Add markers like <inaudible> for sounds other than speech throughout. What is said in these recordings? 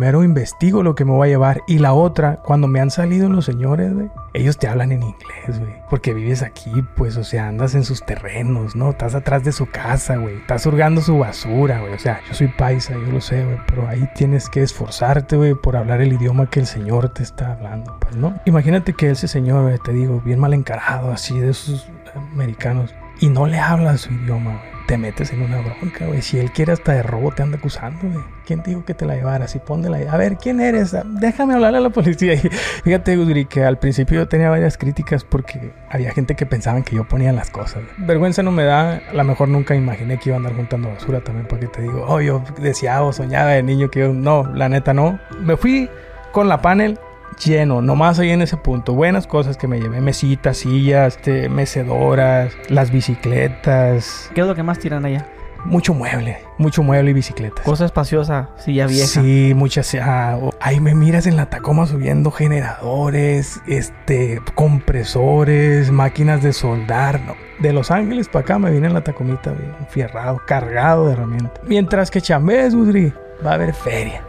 primero investigo lo que me voy a llevar. Y la otra, cuando me han salido los señores, güey, ellos te hablan en inglés, güey. Porque vives aquí, pues, o sea, andas en sus terrenos, ¿no? Estás atrás de su casa, güey. Estás hurgando su basura, güey. O sea, yo soy paisa, yo lo sé, güey. Pero ahí tienes que esforzarte, güey, por hablar el idioma que el Señor te está hablando, pues, ¿no? Imagínate que ese señor, te digo, bien mal encarado, así de esos americanos. Y no le habla su idioma, güey te metes en una bronca, güey. Si él quiere hasta de robo, te anda acusando, güey. ¿Quién dijo que te la llevaras? Y la A ver, ¿quién eres? Déjame hablarle a la policía. <laughs> Y fíjate, Gudri, que al principio yo tenía varias críticas porque había gente que pensaban que yo ponía las cosas. Vergüenza no me da. A lo mejor nunca imaginé que iba a andar juntando basura también, porque te digo, oh, yo deseaba o soñaba de niño que yo. No, la neta no. Me fui con la panel lleno, nomás ahí en ese punto. Buenas cosas que me llevé, mesitas, sillas, este, mecedoras, las bicicletas. ¿Qué es lo que más tiran allá? Mucho mueble, mucho mueble y bicicletas. Cosa espaciosa, silla vieja. Sí, muchas. Ah, ahí me miras en la Tacoma subiendo generadores, este, compresores, máquinas de soldar. No. De Los Ángeles para acá me vine en la Tacomita, fierrado, cargado de herramientas. Mientras que chambés, Udri, va a haber feria.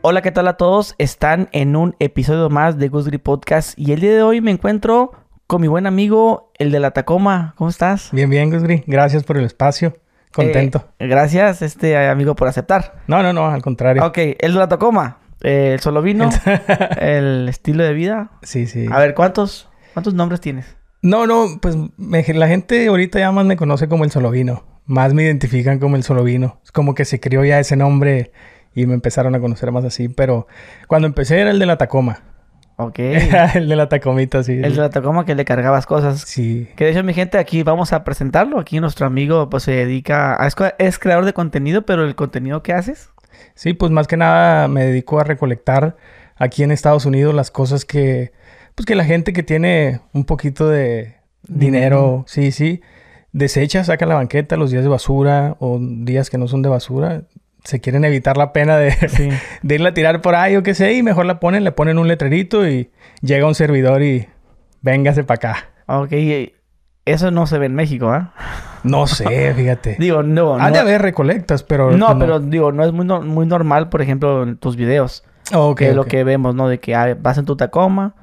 Hola, ¿qué tal a todos? Están en un episodio más de Gusgri Podcast y el día de hoy me encuentro con mi buen amigo, el de la Tacoma. ¿Cómo estás? Bien, bien, Gusgri. Gracias por el espacio. Contento. Eh, gracias, este amigo, por aceptar. No, no, no, al contrario. Ok, el de la Tacoma. Eh, el solo vino, <laughs> el estilo de vida. Sí, sí. A ver, ¿cuántos, cuántos nombres tienes? No, no, pues la gente ahorita ya más me conoce como el solo vino. Más me identifican como el solo vino. Es como que se crió ya ese nombre y me empezaron a conocer más así. Pero cuando empecé era el de la Tacoma. Ok. <laughs> el de la Tacomita, sí. El de la Tacoma que le cargabas cosas. Sí. Que de hecho, mi gente, aquí vamos a presentarlo. Aquí nuestro amigo pues se dedica a... Es, creador de contenido, pero el contenido que haces... Sí, pues más que nada me dedico a recolectar aquí en Estados Unidos las cosas que... Pues que la gente que tiene un poquito de dinero, sí, sí, desecha, saca la banqueta los días de basura o días que no son de basura se quieren evitar la pena de, <laughs> de irla a tirar por ahí o qué sé, y mejor la ponen, le ponen un letrerito y llega un servidor y véngase para acá. Ok, eso no se ve en México, ¿ah? No sé, <laughs> fíjate. digo, no. Han de haber recolectas, pero. No, pero digo, no es muy, muy normal, por ejemplo, en tus videos. Ok. que lo que vemos, ¿no? De que vas en tu Tacoma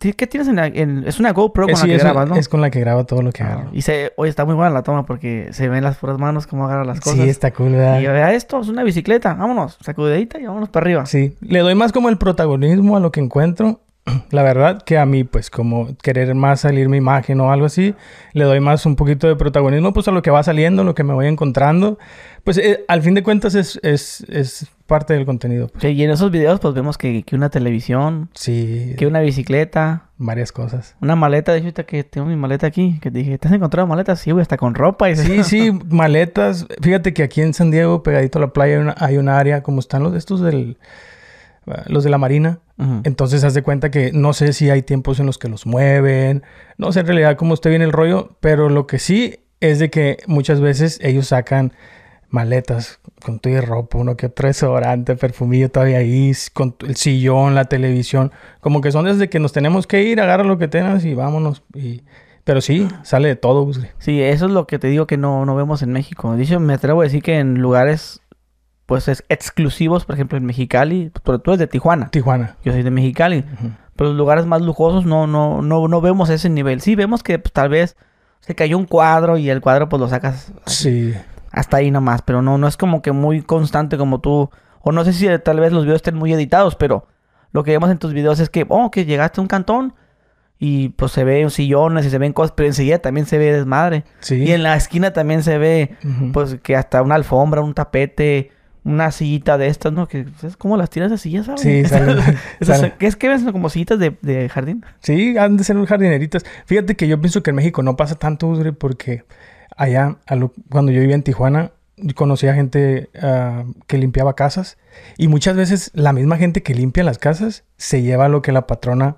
¿Qué tienes en, Es una GoPro con la que grabas, ¿no? Es con la que grabo todo lo que ah, hago. Y se... Oye, está muy buena la toma porque se ven las puras manos cómo agarra las cosas. Sí, está cool, ¿verdad? Y vea esto, es una bicicleta. Vámonos, sacudidita y vámonos para arriba. Sí. Le doy más como el protagonismo a lo que encuentro. <clears throat> La verdad que a mí, pues, como querer más salir mi imagen o algo así, le doy más un poquito de protagonismo, pues, a lo que va saliendo, lo que me voy encontrando. Pues, eh, al fin de cuentas, es, es, es parte del contenido. Pues. Sí, y en esos videos pues vemos que, que, una televisión. Sí. Que una bicicleta. Varias cosas. Una maleta, de hecho, que tengo mi maleta aquí, que te dije, ¿te has encontrado maletas? Sí, güey, hasta con ropa. Y sí, <laughs> sí, maletas. Fíjate que aquí en San Diego, pegadito a la playa, hay una, hay una área, como están los de estos del... Los de la marina. Entonces, haz de cuenta que no sé si hay tiempos en los que los mueven. No sé en realidad cómo esté bien el rollo. Pero lo que sí es de que muchas veces ellos sacan maletas con tu ropa, uno que otro desodorante, perfumillo todavía ahí, con el sillón, la televisión, como que son desde que nos tenemos que ir, agarra lo que tengas y vámonos. Y... Pero sí, sale de todo. Sí, eso es lo que te digo que no, no vemos en México. Dicho, me atrevo a decir que en lugares pues es exclusivos, por ejemplo en Mexicali, pero tú eres de Tijuana. Tijuana. Yo soy de Mexicali. Pero los lugares más lujosos no, no, no, no vemos ese nivel. Sí, vemos que pues, tal vez se cayó un cuadro y el cuadro pues lo sacas. Sí hasta ahí nomás, pero no, no es como que muy constante como tú, o no sé si tal vez los videos estén muy editados, pero lo que vemos en tus videos es que, oh, que llegaste a un cantón y pues se ven sillones y se ven cosas, pero enseguida también se ve desmadre. Sí. Y en la esquina también se ve, pues que hasta una alfombra, un tapete, una sillita de estas, ¿no? Que es como las tiras de sillas, ¿sabes? Sí, <laughs> ¿Qué es que ves como sillitas de, de, jardín? Sí, han de ser jardineritas. Fíjate que yo pienso que en México no pasa tanto, porque allá, cuando yo vivía en Tijuana, conocía gente ah, que limpiaba casas y muchas veces la misma gente que limpia las casas se lleva lo que la patrona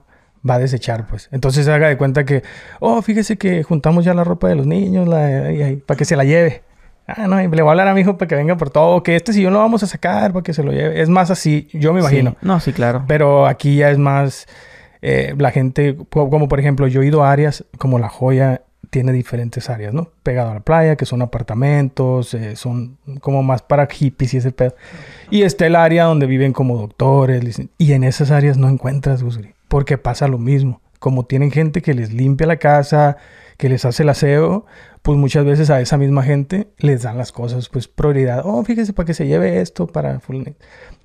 va a desechar, pues. Entonces haga de cuenta que, oh, fíjese que juntamos ya la ropa de los niños para que se la lleve. Ah, no, le voy a hablar a mi hijo para que venga por todo, que este sillón lo vamos a sacar para que se lo lleve. Es más así, yo me imagino. No, sí, claro. Pero aquí ya es más, eh, la gente, como por ejemplo, yo he ido a áreas como La Joya, tiene diferentes áreas, ¿no? Pegado a la playa, que son apartamentos, eh, son como más para hippies y ese pedo. Y está el área donde viven como doctores, y en esas áreas no encuentras, Gusgri, porque pasa lo mismo. Como tienen gente que les limpia la casa, que les hace el aseo, pues muchas veces a esa misma gente les dan las cosas, pues prioridad. Oh, fíjese, para que se lleve esto, para... fulanito".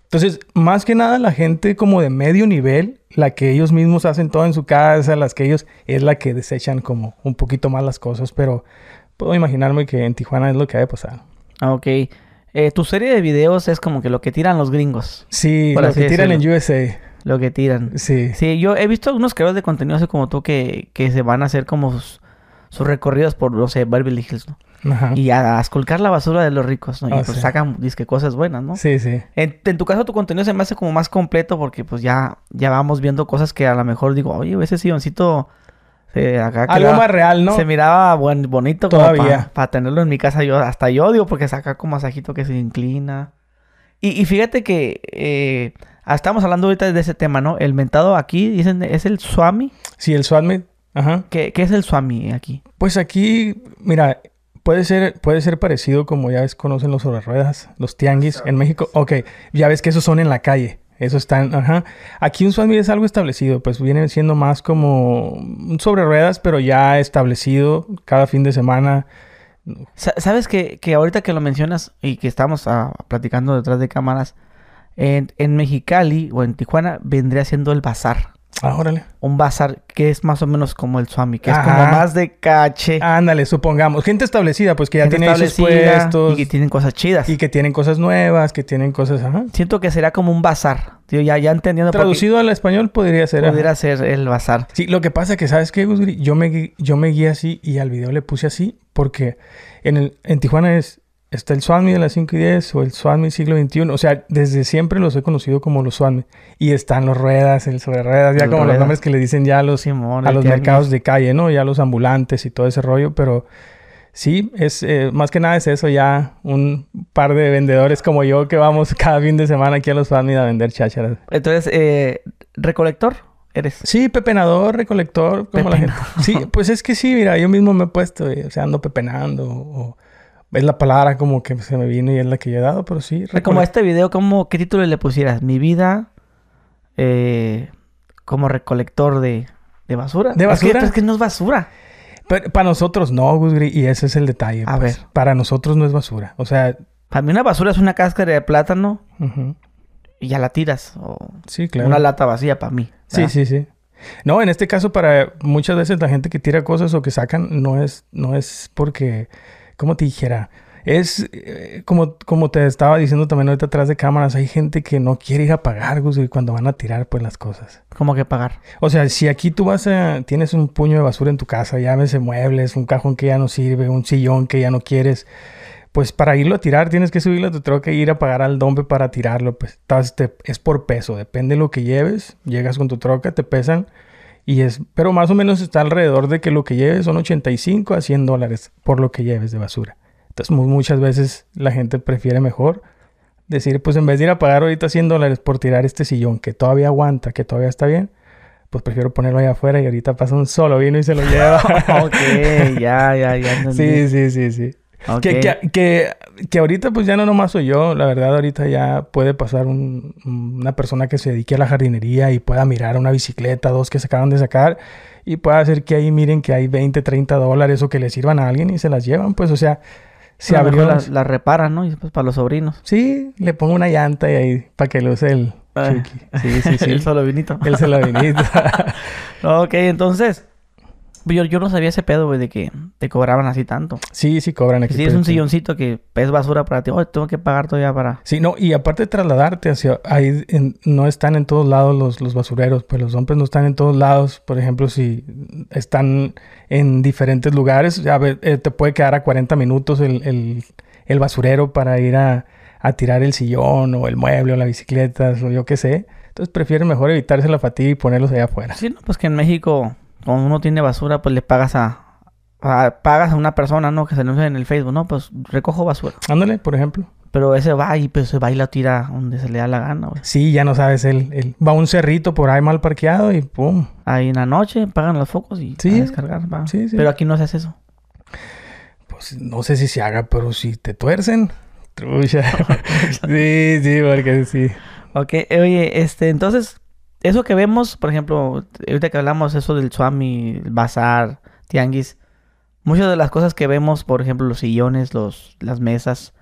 Entonces, más que nada, la gente como de medio nivel, la que ellos mismos hacen todo en su casa, las que ellos, es la que desechan como un poquito más las cosas, pero puedo imaginarme que en Tijuana es lo que ha de pasar. Ah, Ok. Eh, tu serie de videos es como que lo que tiran los gringos. Sí, lo que tiran en. USA. Lo que tiran. Sí. Sí, yo he visto algunos creadores de contenido así como tú que, que se van a hacer como sus, sus recorridos por, no sé, Beverly Hills, ¿no? Ajá. Y a, a esculcar la basura de los ricos, ¿no? Y Ah, pues sí. sacan, disque cosas buenas, ¿no? Sí, sí. En, en tu caso, tu contenido se me hace como más completo porque pues ya, ya vamos viendo cosas que a lo mejor digo, oye, ese silloncito eh, acá Algo quedaba- más real, ¿no? se miraba buen, bonito Todavía. para tenerlo en mi casa. Yo hasta yo odio porque saca como masajito que se inclina. Y, y fíjate que eh, ah, estamos hablando ahorita de ese tema, ¿no? El mentado aquí, dicen, es el Swami. Sí, el SWAT Ajá. ¿Qué, qué es el Swami aquí? Pues aquí, mira, puede ser, puede ser parecido como ya ves, conocen los sobre ruedas, los tianguis en México. Ok, ya ves que esos son en la calle. Eso están, ajá. Aquí un SWAT es algo establecido, pues viene siendo más como un sobre ruedas, pero ya establecido cada fin de semana. Sa- ¿Sabes que, que ahorita que lo mencionas y que estamos ah, platicando detrás de cámaras, en, en Mexicali o en Tijuana vendría siendo el bazar. Ah, órale. Un bazar que es más o menos como el Swami, que es como más de cache. Ándale, supongamos. Gente establecida, pues que ya gente tiene establecida puestos. y que tienen cosas chidas. y que tienen cosas nuevas, que tienen cosas, ajá. Siento que sería como un bazar. Tío, ya, ya entendiendo Traducido al español podría ser. ajá. pudiera ser el bazar. Sí, lo que pasa que, ¿sabes qué, Gusgri? Yo me, yo me guié así y al video le puse así porque en, el, en Tijuana es, está el Swami de las 5 y 10 o el Swami siglo XXI. O sea, desde siempre los he conocido como los Swami. Y están los ruedas, el sobre ruedas, ya El como los nombres que le dicen ya a los, Simón, a los mercados de calle, ¿no? Ya los ambulantes y todo ese rollo, pero... Sí, es eh, más que nada es eso, ya un par de vendedores como yo que vamos <laughs> cada fin de semana aquí a los Swami a vender chácharas. Entonces, eh, ¿recolector eres? Sí, pepenador, recolector, como la gente. Sí, pues es que sí, mira, yo mismo me he puesto, o sea, ando pepenando, o es la palabra como que se me vino y es la que yo he dado, pero sí. Como este video, ¿cómo, ¿qué título le pusieras? Mi vida eh, como recolector de, de basura. ¿De Es que- basura? Es que, no es basura. Pero para nosotros no, Gusgri, y ese es el detalle. A pues. ver. Para nosotros no es basura. O sea, Para mí una basura es una cáscara de plátano y ya la tiras. O sí, claro. una lata vacía para mí. Sí, sí, sí. No, en este caso, para muchas veces la gente que tira cosas o que sacan, no es, no es porque, ¿cómo te dijera? Es eh, como, como te estaba diciendo también ahorita atrás de cámaras, hay gente que no quiere ir a pagar, Gusgri, cuando van a tirar pues las cosas. ¿Cómo que pagar? O sea, si aquí tú vas a, tienes un puño de basura en tu casa, llámese muebles, un cajón que ya no sirve, un sillón que ya no quieres, pues para irlo a tirar tienes que subirlo a tu troca e ir a pagar al dompe para tirarlo, pues Entonces, te- es por peso, depende de lo que lleves, llegas con tu troca, te pesan y es, pero más o menos está alrededor de que lo que lleves son 85 a 100 dólares por lo que lleves de basura. Entonces mu- muchas veces la gente prefiere mejor decir, pues en vez de ir a pagar ahorita 100 dólares por tirar este sillón que todavía aguanta, que todavía está bien, pues prefiero ponerlo allá afuera y ahorita pasa un solo vino y se lo lleva. <laughs> ok, ya, ya, ya <laughs> entendí. sí, sí, sí, sí. Que, que, que, que ahorita pues ya no nomás soy yo, la verdad ahorita ya puede pasar un- una persona que se dedique a la jardinería y pueda mirar una bicicleta, dos que se acaban de sacar y pueda hacer que ahí miren que hay 20, 30 dólares o que le sirvan a alguien y se las llevan, pues o sea, se abrió... la, la reparan, ¿no? Y después para los sobrinos. Sí, le pongo una llanta y ahí para que lo use el Ah. Sí, sí, sí. <laughs> El solo vinito. Él se lo vinito. <laughs> <laughs> ok, entonces. Yo, yo no sabía ese pedo, güey, de que te cobraban así tanto. sí, sí cobran aquí. Si es un sí. silloncito que es basura para ti, oh, tengo que pagar todavía para. Sí, no, y aparte de trasladarte hacia ahí, en- no están en todos lados los, los basureros, pues los hombres no están en todos lados. Por ejemplo, si están en diferentes lugares, ya ve- eh, te puede quedar a 40 minutos el, el- el basurero para ir a, a tirar el sillón o el mueble o la bicicleta o yo qué sé. Entonces prefieren mejor evitarse la fatiga y ponerlos allá afuera. Sí, no, pues que en México, cuando uno tiene basura, pues le pagas a. a- pagas a una persona, ¿no? Que se anuncia en el Facebook, ¿no? Pues recojo basura. Ándale, por ejemplo. Pero ese va y pues se va y la tira donde se le da la gana, güey. Sí, ya no sabes, él, él va a un cerrito por ahí mal parqueado y pum. Ahí en la noche pagan los focos y Sí. a descargar, va. Sí, sí. Pero aquí no se hace eso. Pues no sé si se haga, pero si te tuercen, trucha. <laughs> sí, sí, porque sí. Ok, oye, este, entonces, eso que vemos, por ejemplo, ahorita que hablamos eso del Swami, el bazar, tianguis, muchas de las cosas que vemos, por ejemplo, los sillones, los, las mesas,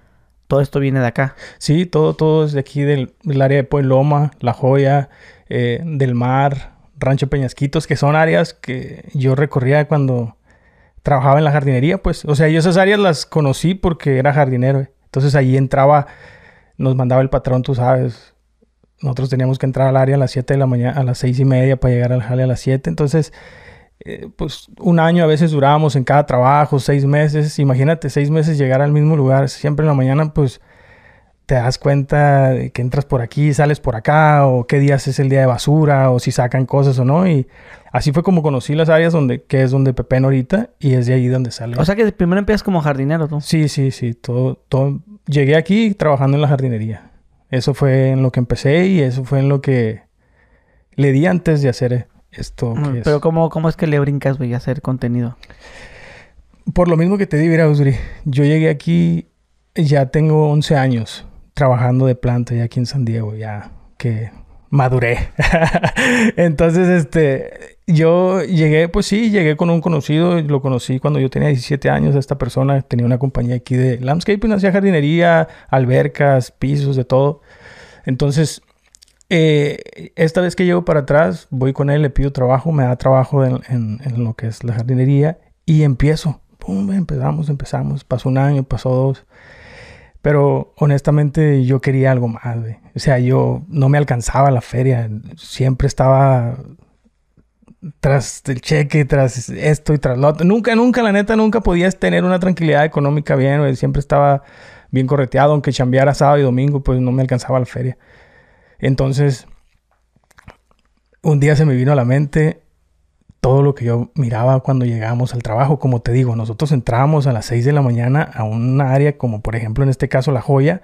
todo esto viene de acá. Sí, todo, todo es de aquí del, área de Puebloma, La Joya, eh, del Mar, Rancho Peñasquitos, que son áreas que yo recorría cuando trabajaba en la jardinería, pues. O sea, yo esas áreas las conocí porque era jardinero. Entonces ahí entraba, nos mandaba el patrón, tú sabes. Nosotros teníamos que entrar al área a las 7 de la mañana, a las seis y media para llegar al jale a las 7. Entonces, eh, pues un año a veces durábamos en cada trabajo, seis meses. Imagínate, seis meses llegar al mismo lugar, siempre en la mañana, pues te das cuenta de que entras por aquí, sales por acá, o qué días es el día de basura, o si sacan cosas o no. Y así fue como conocí las áreas donde, que es donde Pepen ahorita, y es de ahí donde sale. O sea que primero empiezas como jardinero tú. sí, sí, sí, todo, todo. Llegué aquí trabajando en la jardinería. Eso fue en lo que empecé y eso fue en lo que le di antes de hacer esto. Mm, es- Pero ¿cómo, ¿cómo es que le brincas, güey, a hacer contenido? Por lo mismo que te di, mira, yo llegué aquí, ya tengo 11 años trabajando de planta ya aquí en San Diego, ya que maduré. <laughs> Entonces, este, yo llegué, pues sí, llegué con un conocido, lo conocí cuando yo tenía 17 años, esta persona tenía una compañía aquí de landscaping, hacía jardinería, albercas, pisos, de todo. Entonces, eh, esta vez que llego para atrás, voy con él, le pido trabajo, me da trabajo en, en- lo que es la jardinería y empiezo. Pum, empezamos, empezamos. Pasó un año, pasó dos. Pero honestamente yo quería algo más. O sea, yo no me alcanzaba la feria. Siempre estaba tras el cheque, tras esto y tras lo otro. Nunca, nunca, la neta, nunca podías tener una tranquilidad económica bien. Siempre estaba bien correteado. Aunque chambeara sábado y domingo, pues no me alcanzaba la feria. Entonces, un día se me vino a la mente todo lo que yo miraba cuando llegábamos al trabajo. Como te digo, nosotros entrábamos a las 6 de la mañana a un área como por ejemplo en este caso La Joya.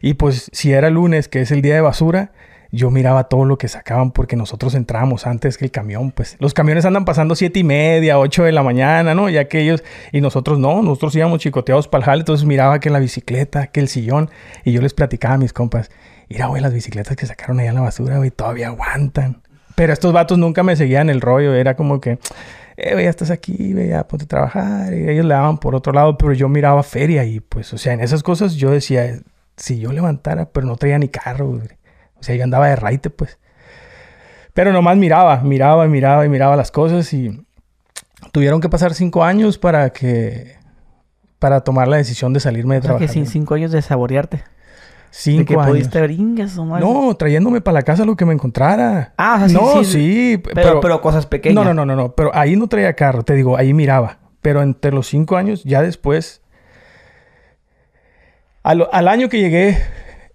Y pues si era lunes, que es el día de basura, yo miraba todo lo que sacaban porque nosotros entrábamos antes que el camión. Pues los camiones andan pasando siete y media, 8 de la mañana, ¿no? Ya que ellos y nosotros no, nosotros íbamos chicoteados para el jale. Entonces miraba que la bicicleta, que el sillón. Y yo les platicaba a mis compas, mira, güey, las bicicletas que sacaron allá en la basura, güey, todavía aguantan. Pero estos vatos nunca me seguían el rollo. Era como que, eh, ya estás aquí, ya ponte a trabajar. Y ellos le daban por otro lado, pero yo miraba feria y pues, o sea, en esas cosas yo decía, si yo levantara, pero no traía ni carro. O sea, yo andaba de raite, pues. Pero nomás miraba, miraba y miraba y miraba las cosas y tuvieron que pasar cinco años para que, para tomar la decisión de salirme de O sea trabajar. que sin cinco años de saborearte. Cinco de que años. pudiste bringas o más. No, trayéndome para la casa lo que me encontrara. Ah, o sea, sí, no, sí, sí, Pero, pero, cosas pequeñas. No, no, no, no, no. Pero ahí no traía carro, te digo, ahí miraba. Pero entre los cinco años, ya después. Al, al año que llegué,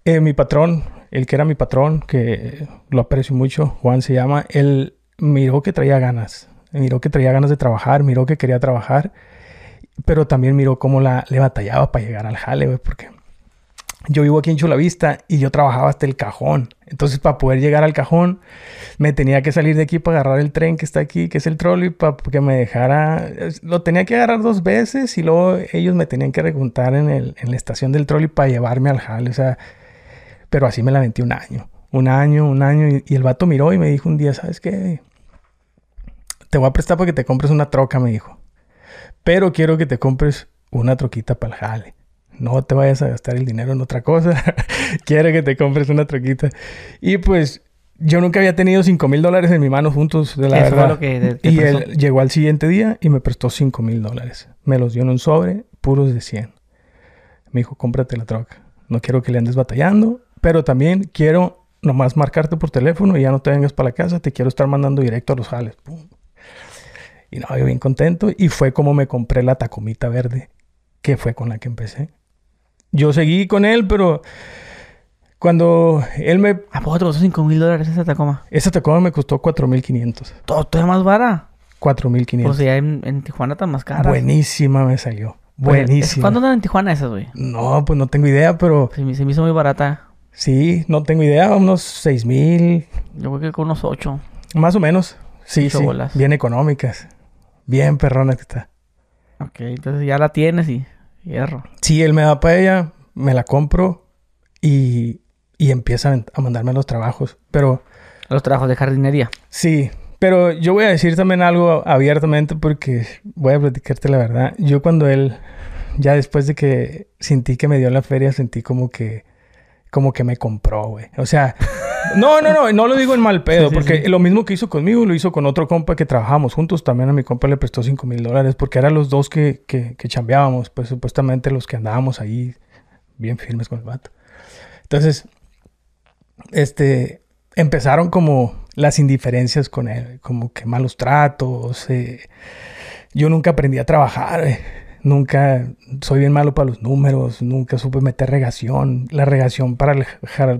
eh, mi patrón, el que era mi patrón, que lo aprecio mucho, Juan se llama, él miró que traía ganas. Miró que traía ganas de trabajar, miró que quería trabajar. Pero también miró cómo la, le batallaba para llegar al jale, güey, porque yo vivo aquí en Chulavista y yo trabajaba hasta el cajón. Entonces, para poder llegar al cajón, me tenía que salir de aquí para agarrar el tren que está aquí, que es el trolley, para que me dejara. Lo tenía que agarrar dos veces y luego ellos me tenían que recuntar en, el, en la estación del trolley para llevarme al jale. O sea, pero así me la metí un año. Un año, un año. Y, y el vato miró y me dijo un día, ¿sabes qué? Te voy a prestar para que te compres una troca, me dijo. Pero quiero que te compres una troquita para el jale. No te vayas a gastar el dinero en otra cosa. <laughs> quiero que te compres una troquita. Y pues yo nunca había tenido 5 mil dólares en mi mano juntos, de la Eso verdad. lo que y prestó. él llegó al siguiente día y me prestó 5 mil dólares. Me los dio en un sobre, puros de 100. Me dijo, cómprate la troca. No quiero que le andes batallando, pero también quiero nomás marcarte por teléfono y ya no te vengas para la casa. Te quiero estar mandando directo a los jales. Pum. Y no, yo bien contento. Y fue como me compré la tacomita verde, que fue con la que empecé. Yo seguí con él, pero cuando él me... ¿A poco te costó 5 mil dólares esa Tacoma? Esa tacoma me costó 4.500. Todo, todo más vara. 4.500. Pues ya en, en Tijuana está más cara. Buenísima me salió. Buenísimo. ¿Cuándo andan en Tijuana esas, güey? No, pues no tengo idea, pero Se me, se me hizo muy barata. sí, no tengo idea, unos seis mil, Yo creo que con unos ocho. más o menos. Sí, sí, bolas. bien económicas. Bien perrona que está. Ok, entonces ya la tienes y hierro. Sí, él me da para ella, me la compro y, y empieza a- a mandarme los trabajos. Pero Los trabajos de jardinería. sí, pero yo voy a decir también algo abiertamente porque voy a platicarte la verdad. Yo cuando él, ya después de que sentí que me dio la feria, sentí como que, como que me compró, güey. O sea, no, no, no, no lo digo en mal pedo, Sí, sí, porque sí. lo mismo que hizo conmigo lo hizo con otro compa que trabajamos juntos. También a mi compa le prestó 5 mil dólares porque eran los dos que, que, que chambeábamos, pues supuestamente los que andábamos ahí bien firmes con el vato. Entonces, este, empezaron como las indiferencias con él, como que malos tratos. eh, Yo nunca aprendí a trabajar, eh, nunca soy bien malo para los números, nunca supe meter regación. La regación para el,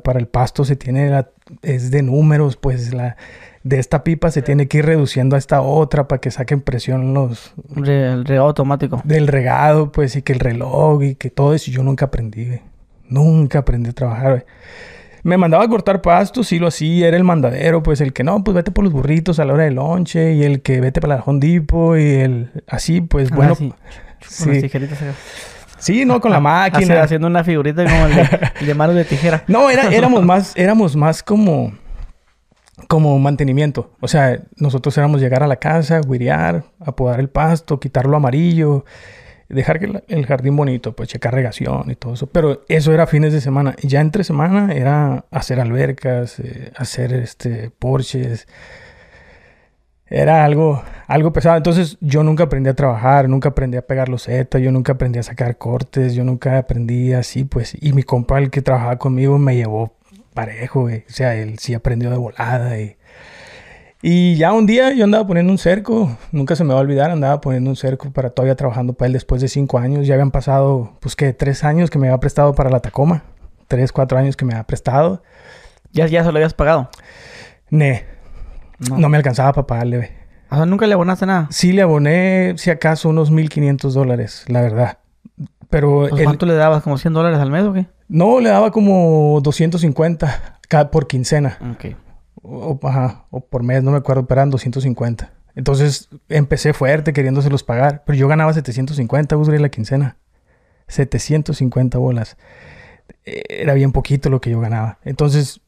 para el pasto se tiene, la- es de números, pues la de esta pipa se tiene que ir reduciendo a esta otra para que saquen presión los el regado automático. del regado, pues, y que el reloj y que todo eso. Yo nunca aprendí, güey. Nunca aprendí a trabajar, güey. Me mandaba a cortar pastos, sí lo hacía, era el mandadero, pues el que no, pues vete por los burritos a la hora del lonche, y el que vete para la Home Depot, y el así, pues Ah, bueno, sí. Sí. Con las tijeritas acá. Sí, no, con la Hace- máquina. haciendo una figurita como el de, <laughs> el de manos de tijera. No, era, <laughs> éramos más, éramos más como, como mantenimiento. O sea, nosotros éramos llegar a la casa, guirear, apodar el pasto, quitarlo amarillo, dejar el jardín bonito, pues checar regación y todo eso. Pero eso era fines de semana. Y ya entre semana era hacer albercas, eh, hacer este porches. Era algo, algo pesado. Entonces yo nunca aprendí a trabajar, nunca aprendí a pegar los zetas, yo nunca aprendí a sacar cortes, yo nunca aprendí así, pues. Y mi compa, el que trabajaba conmigo, me llevó parejo, güey. O sea, él sí aprendió de volada y... Y ya un día yo andaba poniendo un cerco, nunca se me va a olvidar, andaba poniendo un cerco para todavía trabajando para él después de cinco años. Ya habían pasado, pues que tres años que me había prestado para la Tacoma. Tres, cuatro años que me había prestado. Ya, ya se lo habías pagado. Ne, No. no me alcanzaba para pagarle, güey. O sea, nunca le abonaste nada. Sí le aboné, si acaso, unos 1.500 dólares, la verdad. Pero Pues, ¿Cuánto le dabas? ¿Como 100 dólares al mes o qué? no, le daba como 250 cada, por quincena. Ok. O, ajá, o por mes, no me acuerdo, pero eran 250. Entonces empecé fuerte queriéndoselos pagar. Pero yo ganaba 750, Gusgri, la quincena. 750 bolas. Era bien poquito lo que yo ganaba. Entonces,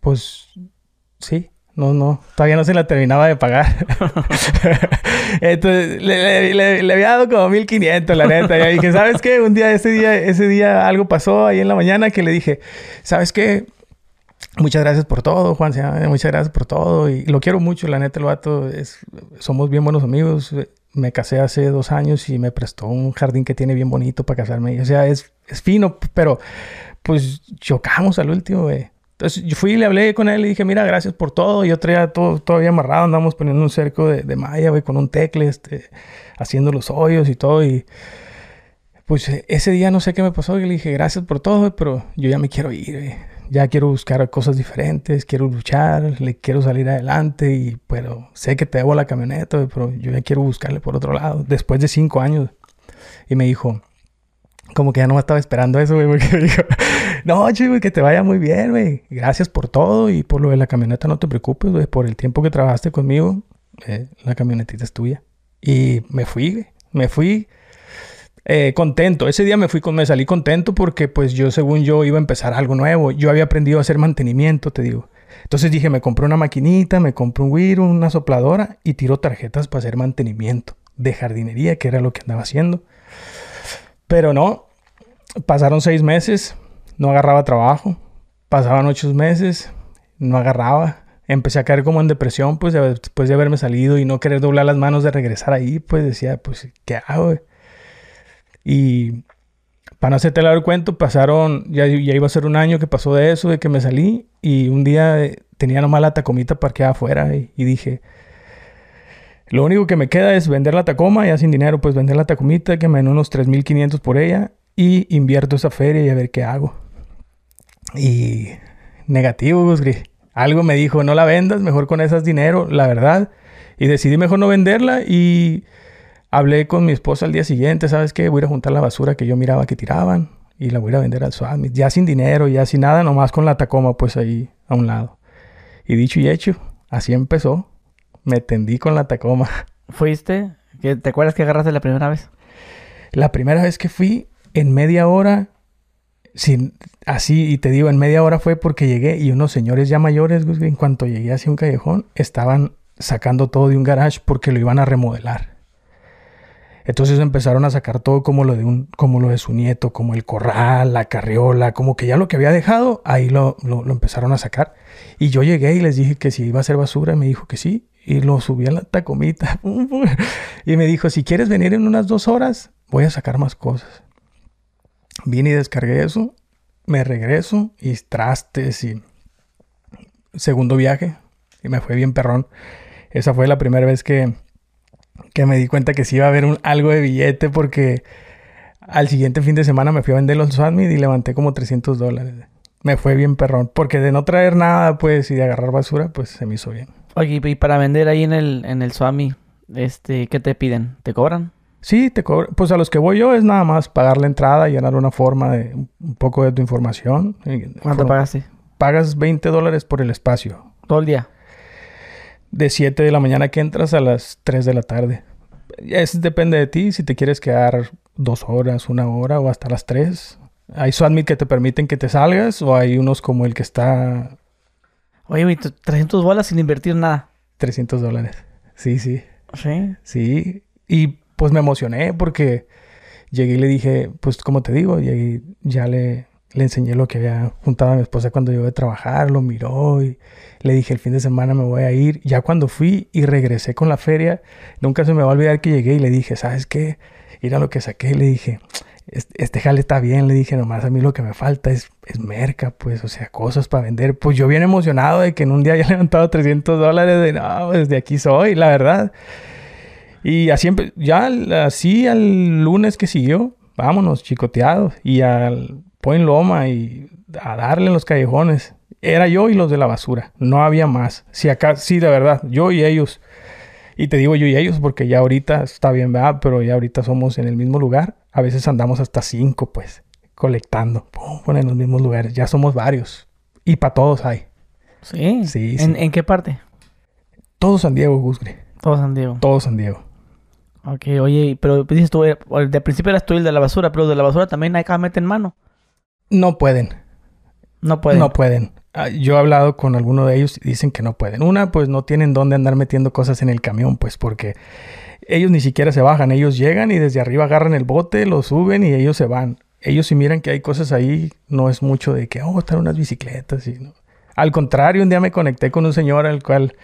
pues, sí. No, no, todavía no se la terminaba de pagar. <laughs> Entonces, le, le- le- había dado como 1500, la neta. Y dije, ¿sabes qué? Un día, ese día, ese día algo pasó ahí en la mañana que le dije, ¿sabes qué? Muchas gracias por todo, Juan. Muchas gracias por todo. Y lo quiero mucho, la neta, el vato. Es, somos bien buenos amigos. Me casé hace dos años y me prestó un jardín que tiene bien bonito para casarme. O sea, es, es fino, pero pues chocamos al último, güey. Entonces yo fui y le hablé con él y dije, mira, gracias por todo. Yo traía todo todavía amarrado, andamos poniendo un cerco de, de malla, güey, con un tecle, este, haciendo los hoyos y todo. Y pues eh, ese día no sé qué me pasó y le dije, gracias por todo, güey, pero yo ya me quiero ir, güey. Ya quiero buscar cosas diferentes, quiero luchar, le quiero salir adelante y pero sé que te debo la camioneta, güey, pero yo ya quiero buscarle por otro lado. Después de cinco años. Y me dijo, como que ya no me estaba esperando eso, güey, <laughs> dijo, no, chico, que te vaya muy bien, güey. Gracias por todo y por lo de la camioneta, no te preocupes, güey, por el tiempo que trabajaste conmigo, eh, la camionetita es tuya. Y me fui, güey, me fui eh, contento. Ese día me fui me salí contento porque pues yo según yo iba a empezar algo nuevo. Yo había aprendido a hacer mantenimiento, te digo. Entonces dije, me compré una maquinita, me compré un Wiro, una sopladora y tiro tarjetas para hacer mantenimiento de jardinería, que era lo que andaba haciendo. Pero no, pasaron seis meses, no agarraba trabajo. Pasaban ocho meses, no agarraba. Empecé a caer como en depresión, pues de- después de haberme salido y no querer doblar las manos de regresar ahí, pues decía, pues, ¿qué hago? Y para no hacerte largo el cuento, pasaron, ya, ya iba a ser un año que pasó de eso, de que me salí, y un día tenía nomás la tacomita parqueada afuera y dije, lo único que me queda es vender la tacoma, ya sin dinero, pues vender la tacomita, que me den unos 3.500 por ella, y invierto esa feria y a ver qué hago. Y negativo, Gusgri. Algo me dijo, no la vendas, mejor con esas dinero, la verdad. Y decidí mejor no venderla y Hablé con mi esposa al día siguiente, ¿sabes qué? Voy a juntar la basura que yo miraba que tiraban y la voy a vender al Swami. Ya sin dinero, ya sin nada, nomás con la Tacoma pues ahí a un lado. Y dicho y hecho, así empezó. Me tendí con la Tacoma. ¿Fuiste? ¿Qué- ¿Te acuerdas que agarraste la primera vez? La primera vez que fui, en media hora, sin, así, y te digo, en media hora fue porque llegué y unos señores ya mayores, en cuanto llegué hacia un callejón, estaban sacando todo de un garage porque lo iban a remodelar. Entonces empezaron a sacar todo como lo de un, como lo de su nieto, como el corral, la carriola, como que ya lo que había dejado, ahí lo, lo, lo empezaron a sacar. Y yo llegué y les dije que si iba a ser basura, me dijo que sí. Y lo subí a la tacomita. <laughs> y me dijo, si quieres venir en unas dos horas, voy a sacar más cosas. Vine y descargué eso, me regreso y trastes y segundo viaje y me fue bien perrón. Esa fue la primera vez que, que me di cuenta que sí iba a haber un, algo de billete porque al siguiente fin de semana me fui a vender los Swatmid y levanté como 300 dólares. Me fue bien perrón porque de no traer nada pues y de agarrar basura pues se me hizo bien. Oye, y para vender ahí en el, en el Swami, este, ¿qué te piden? ¿Te cobran? Sí, te cobro. Pues a los que voy yo es nada más pagar la entrada, llenar una forma de un poco de tu información. ¿Cuánto For- pagaste? Pagas 20 dólares por el espacio. Todo el día. De 7 de la mañana que entras a las 3 de la tarde. Es, depende de ti si te quieres quedar dos horas, una hora o hasta las 3. Hay SWATMIT que te permiten que te salgas o hay unos como el que está Oye, güey, t- 300 bolas sin invertir nada. 300 dólares. Sí, sí. Sí. Sí, y pues me emocioné porque llegué y le dije, pues como te digo, llegué, ya le, le enseñé lo que había juntado a mi esposa cuando llegó de trabajar, lo miró y le dije el fin de semana me voy a ir. Ya cuando fui y regresé con la feria, nunca se me va a olvidar que llegué y le dije, ¿sabes qué? Mira lo que saqué, le dije, este, este jale está bien, le dije, nomás a mí lo que me falta es, es merca, pues, o sea, cosas para vender. Pues yo bien emocionado de que en un día haya <laughs> levantado 300 dólares, de no, pues de aquí soy, la verdad. Y así, ya así al lunes que siguió, vámonos, chicoteados. Y al Point Loma y a darle en los callejones. Era yo y los de la basura, no había más. Si acá, sí, de verdad, yo y ellos. Y te digo yo y ellos porque ya ahorita está bien, ¿verdad? Pero ya ahorita somos en el mismo lugar. A veces andamos hasta cinco, pues, colectando. Pum, pum, en los mismos lugares. Ya somos varios. Y para todos hay. Sí. Sí, ¿En, sí. ¿En qué parte? Todo San Diego, Gusgre. Todo San Diego. Todo San Diego. Ok, oye, pero dices tú, eh, de principio eras tú el de la basura, pero de la basura también acá meten mano. No pueden. No pueden. No pueden. Ah, Yo he hablado con alguno de ellos y dicen que no pueden. Una, pues no tienen dónde andar metiendo cosas en el camión, pues porque ellos ni siquiera se bajan. Ellos llegan y desde arriba agarran el bote, lo suben y ellos se van. Ellos si miran que hay cosas ahí, no es mucho de que, oh, están unas bicicletas. Y, no. Al contrario, un día me conecté con un señor al cual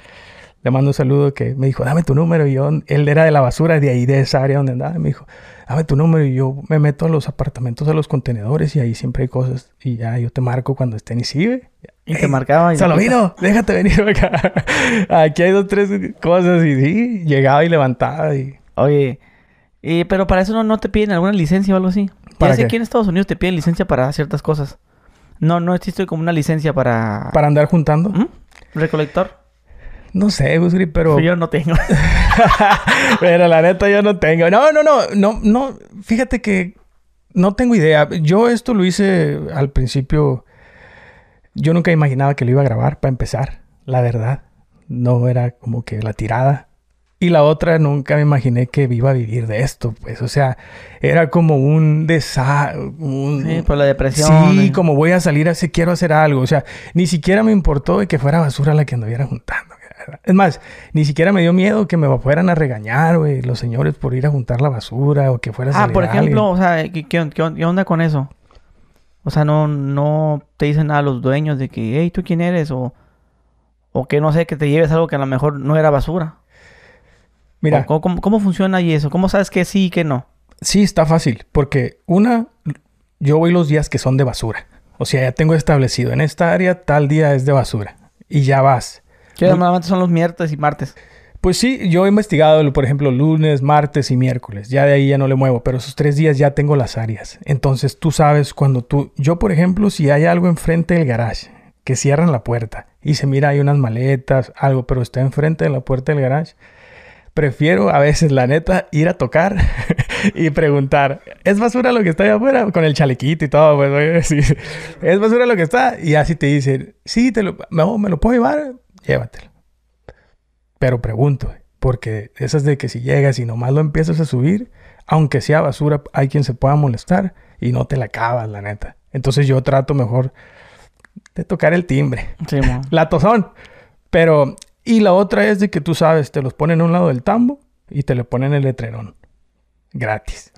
le mando un saludo que me dijo, dame tu número. Y yo, él era de la basura, de ahí, de esa área donde andaba. Me dijo, dame tu número. Y yo me meto a los apartamentos, a los contenedores y ahí siempre hay cosas. Y ya yo te marco cuando estén y sigue. Y te marcaba. y- Salovino, déjate venir <laughs> acá. Aquí hay dos, tres cosas. Y sí, llegaba y levantaba. Y... Oye, y, pero para eso no, no te piden alguna licencia o algo así. ¿Para ya sé que en Estados Unidos te piden licencia para ciertas cosas. No, no existe como una licencia para... Para andar juntando. ¿Mm? ¿Recolector? No sé, Busgri, pero... Yo no tengo. <laughs> pero la neta yo no tengo. No, no, no. No, no. Fíjate que no tengo idea. Yo esto lo hice al principio. Yo nunca imaginaba que lo iba a grabar para empezar. La verdad. No era como que la tirada. Y la otra, nunca me imaginé que iba a vivir de esto, pues. O sea, era como un desa... un- sí, por la depresión. Sí, eh. como voy a salir quiero hacer algo. O sea, ni siquiera me importó de que fuera basura la que anduviera juntando. Es más, ni siquiera me dio miedo que me fueran a regañar, güey, los señores por ir a juntar la basura o que fuera a Ah, por ejemplo, o sea, ¿qué, qué, qué on- qué onda con eso? O sea, no, no te dicen nada a los dueños de que, hey, ¿tú quién eres? O, o que no sé, que te lleves algo que a lo mejor no era basura. Mira, O ¿Cómo, cómo, cómo funciona ahí eso? ¿Cómo sabes que sí y que no? sí está fácil, porque una, yo voy los días que son de basura. O sea, ya tengo establecido, en esta área tal día es de basura. Y ya vas. Que normalmente son los miércoles y martes. Pues sí, yo he investigado, por ejemplo, lunes, martes y miércoles. Ya de ahí ya no le muevo, pero esos tres días ya tengo las áreas. Entonces tú sabes cuando tú... Yo, por ejemplo, si hay algo enfrente del garage, que cierran la puerta y se mira hay unas maletas, algo, pero está enfrente de la puerta del garage, prefiero a veces, la neta, ir a tocar <laughs> y preguntar, ¿es basura lo que está allá afuera? Con el chalequito y todo, pues, oye, <laughs> sí. ¿Es basura lo que está? Y así te dicen, sí, te lo, no, ¿me lo puedo llevar? Llévatelo. Pero pregunto, porque esas de que si llegas y nomás lo empiezas a subir, aunque sea basura, hay quien se pueda molestar y no te la acabas, la neta. Entonces yo trato mejor de tocar el timbre. Sí. <laughs> La tozón. Pero, y la otra es de que tú sabes, te los ponen a un lado del tambo y te le ponen el letrerón. Gratis.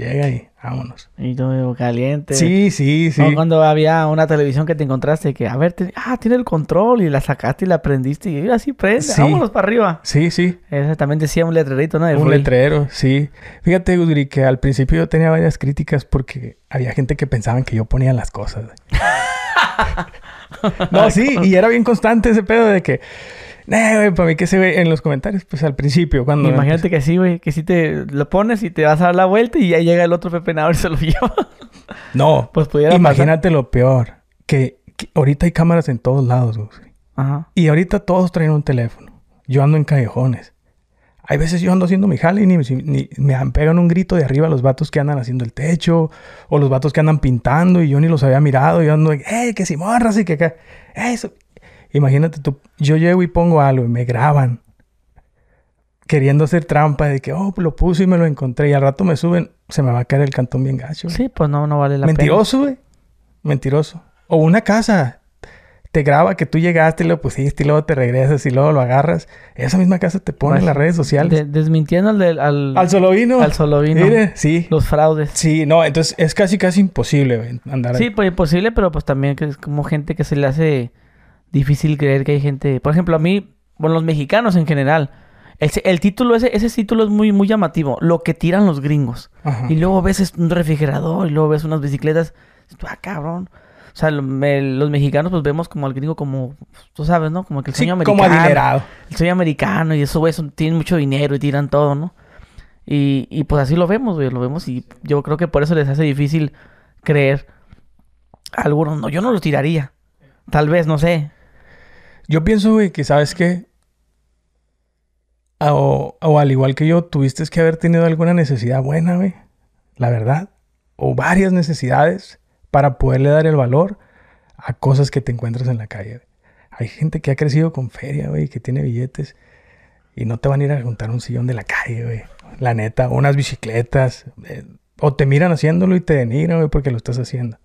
Llega ahí, vámonos. Y todo caliente. Sí, sí, sí. O cuando había una televisión que te encontraste que, a ver, te- ah, tiene el control y la sacaste y la prendiste y así prende, Sí. vámonos para arriba. Sí, sí. Esa también decía un letrerito, ¿no? De Un free. letrero, sí. Fíjate, Gudri, que al principio yo tenía varias críticas porque había gente que pensaban que yo ponía las cosas. <laughs> no, sí, y era bien constante ese pedo de que, nah, güey, para mí que se ve en los comentarios, pues al principio, cuando... Imagínate que sí, güey, que si te lo pones y te vas a dar la vuelta y ya llega el otro pepenador y se lo <laughs> lleva. No, Pues pudiera imagínate lo peor, que, que ahorita hay cámaras en todos lados, güey. Ajá. Y ahorita todos traen un teléfono. Yo ando en callejones. Hay veces yo ando haciendo mi jale y ni, ni- me pegan un grito de arriba los vatos que andan haciendo el techo o los vatos que andan pintando y yo ni los había mirado. Yo ando, ¡eh, que si morras y que acá! ¡Eh, eso! Imagínate tú, yo llego y pongo algo y me graban queriendo hacer trampa de que, oh, lo puse y me lo encontré y al rato me suben, se me va a caer el cantón bien gacho. güey. Sí, pues no, no vale la Mentiroso, güey. Mentiroso. O una casa. Te graba que tú llegaste y lo pusiste y luego te regresas y luego lo agarras. Esa misma casa te pone en las redes pena. sociales. De- desmintiendo al, al, Al solo vino. al solo vino. Mire, sí. Los fraudes. Sí, no, entonces es casi casi imposible güey, andar Sí, pues imposible, pero pues también que es como gente que se le hace difícil creer que hay gente. Por ejemplo, a mí, bueno, los mexicanos en general, el, el título, ese, ese título es muy, muy llamativo. Lo que tiran los gringos. Ajá. Y luego ves es- un refrigerador y luego ves unas bicicletas. Ah, cabrón. O sea, lo- me- los mexicanos pues vemos como al gringo como, tú sabes, ¿no? Como que el Sí, sueño americano. como adinerado. El sueño americano y eso, güey, tienen mucho dinero y tiran todo, ¿no? Y, y pues así lo vemos, güey, lo vemos y yo creo que por eso les hace difícil creer. A Algunos no, yo no los tiraría. Tal vez, no sé. Yo pienso, güey, que sabes qué. O, o al igual que yo, tuviste que haber tenido alguna necesidad buena, güey. La verdad. O varias necesidades para poderle dar el valor a cosas que te encuentras en la calle. Hay gente que ha crecido con feria, güey, que tiene billetes. Y no te van a ir a juntar un sillón de la calle, güey. La neta, unas bicicletas. eh, o te miran haciéndolo y te denigran, güey, porque lo estás haciendo.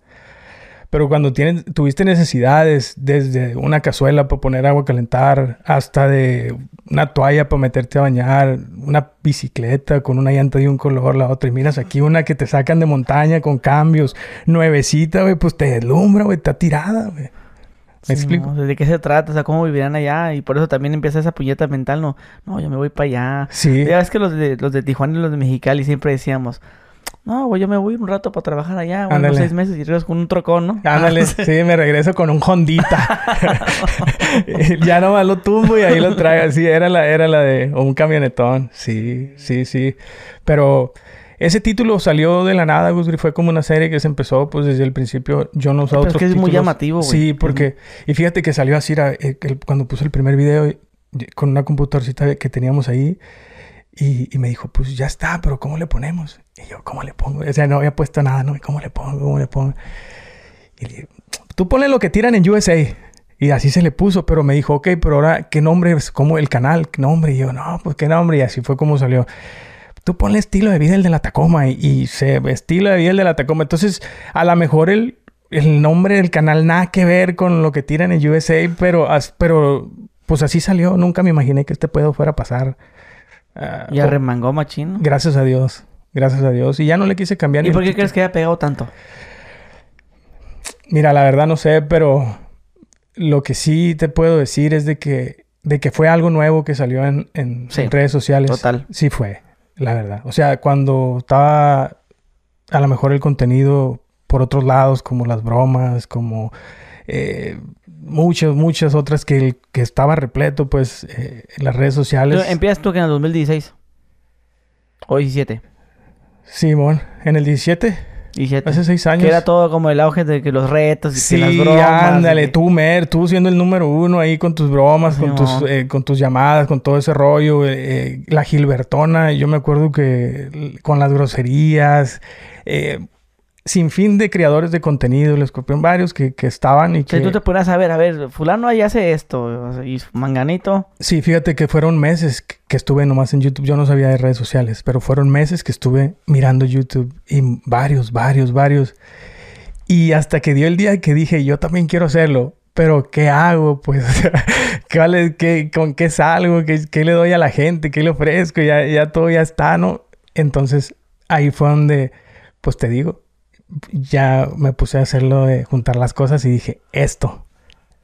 Pero cuando tienes, tuviste necesidades, desde una cazuela para poner agua a calentar, hasta de una toalla para meterte a bañar, una bicicleta con una llanta de un color, la otra, y miras aquí una que te sacan de montaña con cambios, nuevecita, güey, pues te deslumbra, güey, está tirada, güey. ¿Me Sí, explico? ¿no? ¿De qué se trata? O sea, ¿cómo vivirán allá? Y por eso también empieza esa puñeta mental, ¿no? No, yo me voy para allá. Sí. Ya ves que los de, los de Tijuana y los de Mexicali siempre decíamos, no, güey, yo me voy un rato para trabajar allá, güey, unos seis meses y regreso con un trocón, ¿no? Ándale, <laughs> sí, me regreso con un Hondita. <laughs> ya nomás lo tumbo y ahí lo traigo. Sí, era la, era la de o un camionetón. Sí, sí, sí. Pero ese título salió de la nada, Gusgri. Fue como una serie que se empezó, pues, desde el principio. Yo no usaba Pero es otros que es muy llamativo, güey. Sí, porque... Y fíjate que salió así, era, eh, el- cuando puse el primer video con una computadorcita que teníamos ahí. Y, y me dijo, pues ya está, pero ¿cómo le ponemos? Y yo, ¿cómo le pongo? O sea, no había puesto nada, ¿no? ¿Cómo le pongo? ¿Cómo le pongo? Y le dije, tú ponle lo que tiran en USA. Y así se le puso, pero me dijo, ok, pero ahora, ¿qué nombre es? ¿Cómo el canal? ¿Qué nombre? Y yo, no, pues qué nombre. Y así fue como salió. Tú ponle estilo de vida el de la Tacoma. Y, y se estilo de vida el de la Tacoma. Entonces, a lo mejor el, el nombre del canal nada que ver con lo que tiran en USA, pero, pero pues así salió. Nunca me imaginé que este pedo fuera a pasar. Ah, Y arremangó machín, ¿no? Gracias a Dios. Gracias a Dios. Y ya no le quise cambiar ¿Y ni por qué crees que haya pegado tanto? Mira, la verdad no sé, pero lo que sí te puedo decir es de que, de que fue algo nuevo que salió en, en- Sí, en redes sociales. total. Sí fue, la verdad. O sea, cuando estaba a lo mejor el contenido por otros lados, como las bromas, como eh, muchas, muchas otras que, que estaba repleto, pues, eh, en las redes sociales. Empiezas tú que en el 2016. O 17. Simón, en el 17. 17. Hace seis años. Que era todo como el auge de que los retos y Sí, que las bromas. ándale, y que- tú, Mer, tú siendo el número uno ahí con tus bromas, con, tus, eh, con tus llamadas, con todo ese rollo. eh, eh, la Gilbertona, yo me acuerdo que con las groserías, eh, sin fin de creadores de contenido, el escorpión, varios que, que estaban y que... tú te ponías a ver, a ver, fulano ahí hace esto. Y manganito. Sí, fíjate que fueron meses que- estuve nomás en YouTube. Yo no sabía de redes sociales, pero fueron meses que estuve mirando YouTube y varios, varios, varios. Y hasta que dio el día que dije, yo también quiero hacerlo. Pero, ¿qué hago? <laughs> Pues, <laughs> ¿cuál qué- ¿con qué salgo? ¿Qué, qué le doy a la gente? ¿Qué le ofrezco? Ya, ya todo ya está, ¿no? Entonces, ahí fue donde, pues te digo, ya me puse a hacerlo de juntar las cosas y dije, esto,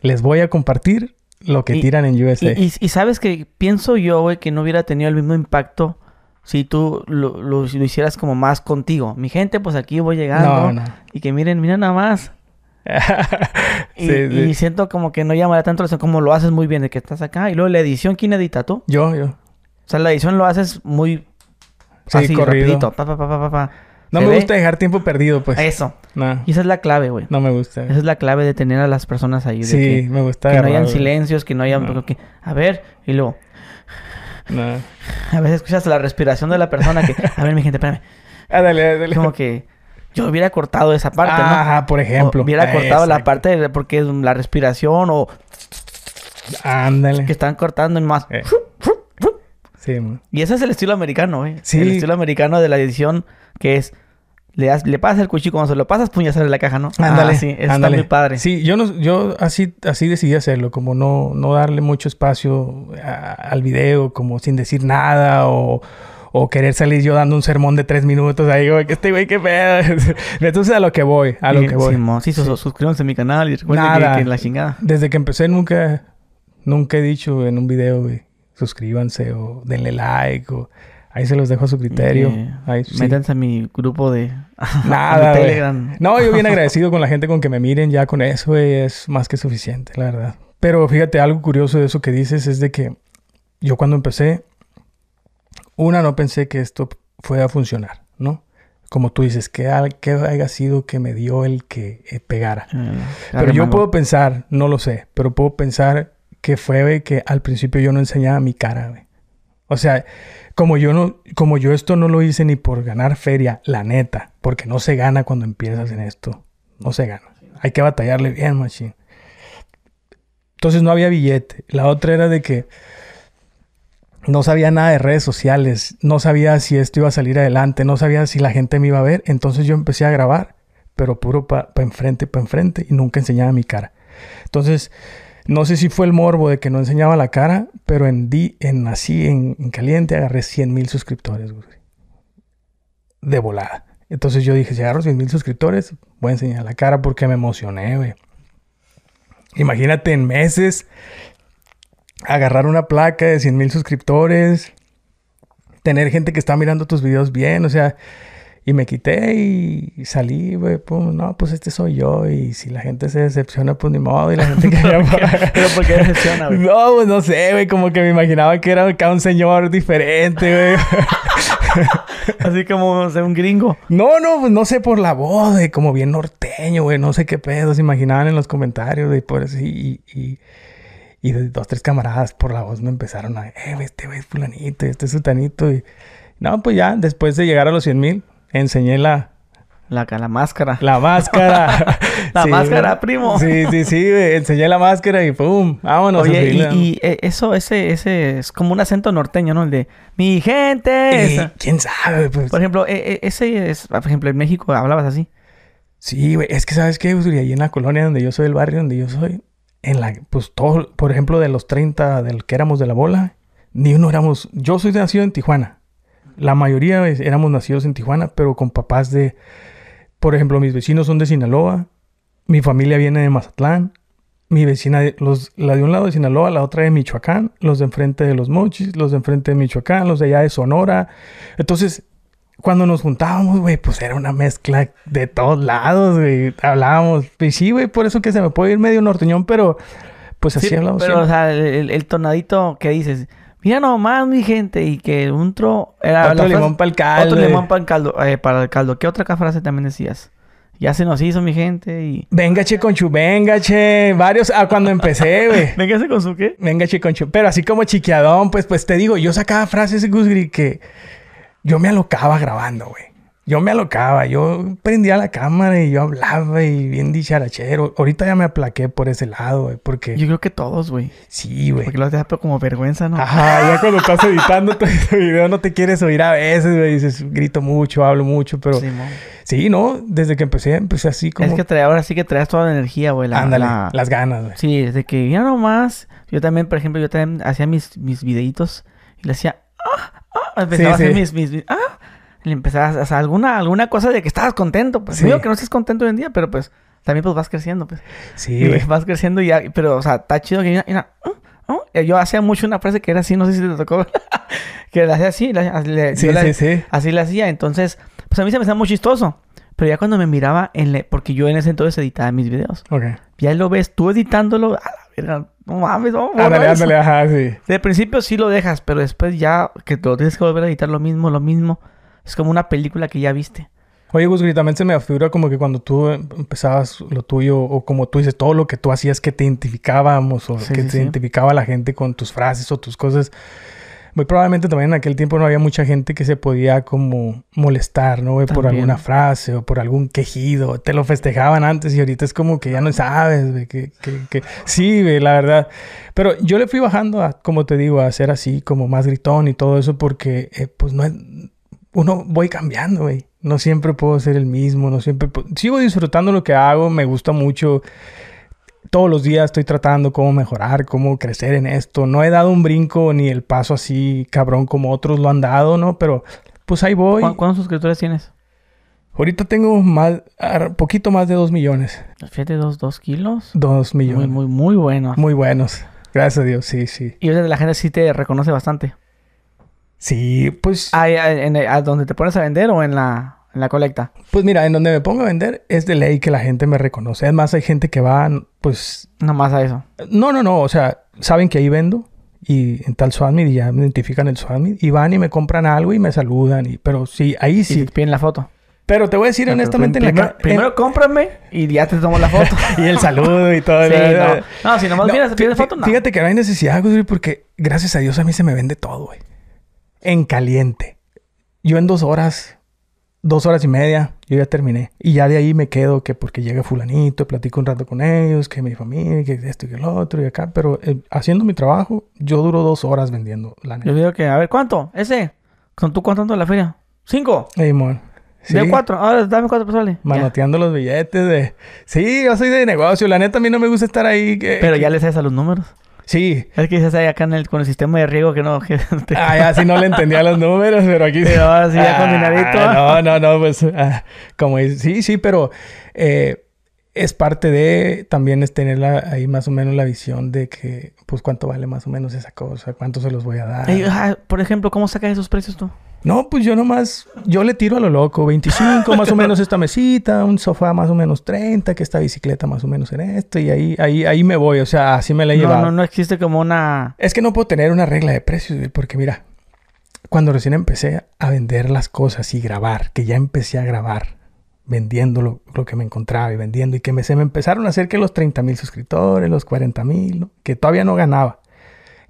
les voy a compartir lo que Y- tiran en USA. Y, y- y sabes que pienso yo, güey, que no hubiera tenido el mismo impacto si tú lo, lo- lo hicieras como más contigo. Mi gente, pues aquí voy llegando. No, no. Y que miren, miren nada más. <laughs> Y, Sí, sí. y siento como que no llamará tanto la atención como lo haces muy bien de que estás acá. Y luego la edición, ¿quién edita tú? Yo, yo. O sea, la edición lo haces muy Sí, así, corrido. rapidito. Pa, pa, pa, pa, pa, pa. No ¿Se me ve? gusta dejar tiempo perdido, pues. Eso. No, Y esa es la clave, güey. no me gusta. Esa es la clave de tener a las personas ahí. De Sí, que, me gusta que no hayan güey. silencios, que no hayan... No. que- a ver, y luego... No. A veces escuchas la respiración de la persona que... <laughs> A ver, mi gente, espérame. Ah, dale, dale. Como que... Yo hubiera cortado esa parte, ¿no? Ajá, por ejemplo. O hubiera cortado la parte de... Porque es la respiración o... Ándale. Que están cortando en más... Eh. <laughs> Sí, man. Y ese es el estilo americano, güey. Sí. El estilo americano de la edición que es... Le, das, le pasas el cuchillo, cuando se lo pasas, sale la caja, ¿no? Ándale. Ah, sí, eso ándale. está muy padre. Sí, yo no, yo así, así decidí hacerlo, como no, no darle mucho espacio a- al video, como sin decir nada, o, o querer salir yo dando un sermón de tres minutos ahí, güey, que este güey, qué pedo. <laughs> Entonces a lo que voy, a lo Sí, que voy. Simón. Sí, sus- suscríbanse a mi canal y recuerden Nada. que, que la chingada. Desde que empecé nunca, nunca he dicho en un video, güey, suscríbanse o denle like o ahí se los dejo a su criterio. Ahí, sí. Métanse a mi grupo de... <laughs> Nada. Telegram. No, yo bien <laughs> agradecido con la gente con que me miren, ya con eso es más que suficiente, la verdad. Pero fíjate, algo curioso de eso que dices es de que yo cuando empecé, una no pensé que esto fuera a funcionar, ¿no? Como tú dices, que, que haya sido que me dio el que eh, pegara. Eh, Pero yo puedo pensar, no lo sé, pero puedo pensar que fue que al principio yo no enseñaba mi cara, güey. O sea, como yo no, como yo esto no lo hice ni por ganar feria, la neta, porque no se gana cuando empiezas en esto. No se gana. Hay que batallarle bien, machín. Entonces no había billete. La otra era de que no sabía nada de redes sociales, no sabía si esto iba a salir adelante, no sabía si la gente me iba a ver. Entonces yo empecé a grabar, pero puro para enfrente, para enfrente y nunca enseñaba mi cara. Entonces, no sé si fue el morbo de que no enseñaba la cara, pero en, di, en así, en, en caliente, agarré 100 mil suscriptores, güey. De volada. Entonces yo dije, si agarro 100 mil suscriptores, voy a enseñar la cara porque me emocioné, güey. Imagínate en meses agarrar una placa de 100 mil suscriptores, tener gente que está mirando tus videos bien, o sea, y me quité y salí, güey, pum, no, pues este soy yo, y si la gente se decepciona, pues ni modo, y la gente que <laughs> Pero ¿por qué decepciona, güey? No, pues no sé, güey, como que me imaginaba que era acá un señor diferente, güey. <laughs> Así como o sea, un gringo. No, no, pues no sé por la voz, güey, como bien norteño, güey, no sé qué pedo, se imaginaban en los comentarios, güey, por así, y, y, y dos, tres camaradas por la voz me empezaron a, eh, güey, este güey es fulanito, este es sutanito, y no, pues ya, después de llegar a los 100 mil, enseñé la, La, la máscara. la máscara. <laughs> La Sí, máscara, primo. Sí, sí, sí, güey, enseñé la máscara y pum, vámonos. Oye, y, eh, eso, ese, ese es como un acento norteño, ¿no? El de mi gente. Eh. <laughs> ¿Quién sabe? Pues? Por ejemplo, eh, eh, ese es, por ejemplo, en México hablabas así. Sí, güey, es que sabes qué, Usuri? ahí en la colonia donde yo soy, el barrio donde yo soy, en la, pues todo, por ejemplo, de los 30 del que éramos de la bola, ni uno éramos, yo soy nacido en Tijuana. La mayoría éramos nacidos en Tijuana, pero con papás de, por ejemplo, mis vecinos son de Sinaloa, mi familia viene de Mazatlán, mi vecina, los, la de un lado de Sinaloa, la otra de Michoacán, los de enfrente de los Mochis, los de enfrente de Michoacán, los de allá de Sonora. Entonces, cuando nos juntábamos, güey, pues era una mezcla de todos lados, güey. Hablábamos. Y sí, güey, por eso que se me puede ir medio norteñón, pero pues así Sí, hablamos. pero, o sea, el, el tonadito que dices, Mira nomás, mi gente, y que un tro... Era Otro la frase- limón para el caldo. Otro limón para el caldo. eh, para el caldo. ¿Qué otra frase también decías? Ya se nos hizo, mi gente, y... Venga, che, conchu, venga, che. Varios, ah, cuando empecé, <laughs> güey. Véngase con su qué. Venga, che, conchu. Pero así como chiquiadón, pues, pues te digo, yo sacaba frases, Gusgri, que yo me alocaba grabando, güey. Yo me alocaba, yo prendía la cámara y yo hablaba y bien dicharachero. Ahorita ya me aplaqué por ese lado, güey, porque... Yo creo que todos, güey. Sí, güey. Porque lo deja como vergüenza, ¿no? Ajá, ya cuando estás editando tu video no te quieres oír a veces, güey. Dices, grito mucho, hablo mucho, pero... Sí. ¿no? Desde que empecé, empecé así como... Es que trae, ahora sí que traes toda la energía, güey. La, Ándale, la- las ganas, güey. Sí, desde que ya nomás. Yo también, por ejemplo, yo también hacía mis, mis videitos y le hacía. Ah, ah, empezaba Sí, a hacer sí. mis, mis, mis- ah, le empezaba a hacer alguna, alguna cosa de que estabas contento. Pues Sí. digo que no estés contento hoy en día, pero pues también pues vas creciendo, pues. Sí, Y vas creciendo y ya, pero, o sea, está chido que Yo hacía mucho una frase que era así, no sé si te tocó. <laughs> que la hacía así, la- le- Sí, la- sí, sí. Así la hacía. Entonces, pues a mí se me hacía muy chistoso. Pero ya cuando me miraba en le- porque yo en ese entonces editaba mis videos. Ok. Ya lo ves tú editándolo. A la verga, no mames, no. Ándale, ándale, ajá, sí. De principio sí lo dejas, pero después ya que te lo tienes que volver a editar lo mismo, lo mismo. Es como una película que ya viste. Oye, Gus, también se me afigura como que cuando tú em- empezabas lo tuyo, o como tú dices, todo lo que tú hacías que te identificábamos, o Sí, que sí, te sí. identificaba la gente con tus frases o tus cosas. Muy probablemente también en aquel tiempo no había mucha gente que se podía como molestar, ¿no? güey? Por También. alguna frase o por algún quejido. Te lo festejaban antes y ahorita es como que ya no sabes, güey, que, que, que- Sí, güey, la verdad. Pero yo le fui bajando, a, como te digo, a ser así, como más gritón y todo eso porque, eh, pues, no es... Uno voy cambiando, güey. No siempre puedo ser el mismo, no siempre... Sigo disfrutando lo que hago, me gusta mucho todos los días estoy tratando cómo mejorar, cómo crecer en esto. No he dado un brinco ni el paso así cabrón como otros lo han dado, ¿no? Pero pues ahí voy. ¿Cu- ¿Cuántos suscriptores tienes? Ahorita tengo más, poquito más de dos millones. Fíjate, dos, dos kilos. Dos Muy, millones. muy, muy bueno. Muy buenos. Gracias a Dios, sí, sí. Y la gente sí te reconoce bastante. Sí, pues, Ah, ¿en, en- a donde te pones a vender o en la, en la colecta? pues mira, en donde me pongo a vender es de ley que la gente me reconoce. Además, hay gente que va, pues, Nomás a eso. no, no, no, o sea, saben que ahí vendo y en tal Swamid y ya me identifican el Swamid y van y me compran algo y me saludan. Y, pero sí, ahí Y sí. te piden la foto. Pero te voy a decir pero honestamente en la primero, en- cómprame y ya te tomo la foto. <laughs> y el saludo y todo. Sí, ¿no? no. No, si nomás No, miras, pides foto, no. Fíjate que no hay necesidad, güey, porque gracias a Dios a mí se me vende todo, güey. En caliente. Yo en dos horas, dos horas y media, yo ya terminé. Y ya de ahí me quedo que porque llega fulanito, platico un rato con ellos, que mi familia, que esto y que el otro y acá. Pero eh, haciendo mi trabajo, yo duro dos horas vendiendo la neta. Yo digo que, a ver, ¿cuánto? Ese. ¿Son tú contando la feria? ¿Cinco? Ey, mon. Sí, ¿De cuatro? Ahora dame cuatro personales. Manoteando los billetes de... Sí, yo soy de negocio. La neta, a mí no me gusta estar ahí. que- Pero ya le sabes a los números. Sí. Es que dices ahí acá en el, con el sistema de riego que no... Que <laughs> te- Ah, ya sí no le entendía los números, pero aquí Pero ahora sí, ya. Ah, No, no, no, pues ah, como dice, sí, sí, pero eh, es parte de también es tener la- ahí más o menos la visión de que, pues, cuánto vale más o menos esa cosa, cuánto se los voy a dar. Ey, ah, por ejemplo, ¿cómo sacas esos precios tú? No, pues yo nomás, yo le tiro a lo loco, 25 más o menos esta mesita, un sofá más o menos 30, que esta bicicleta más o menos en esto, y ahí, ahí, ahí me voy, o sea, así me la he No, llevado. no, no existe como una... Es que no puedo tener una regla de precios, güey, porque mira, cuando recién empecé a vender las cosas y grabar, que ya empecé a grabar, vendiendo lo, lo que me encontraba y vendiendo, y que me, se me empezaron a hacer que los 30 mil suscriptores, los 40 mil, ¿no? que todavía no ganaba.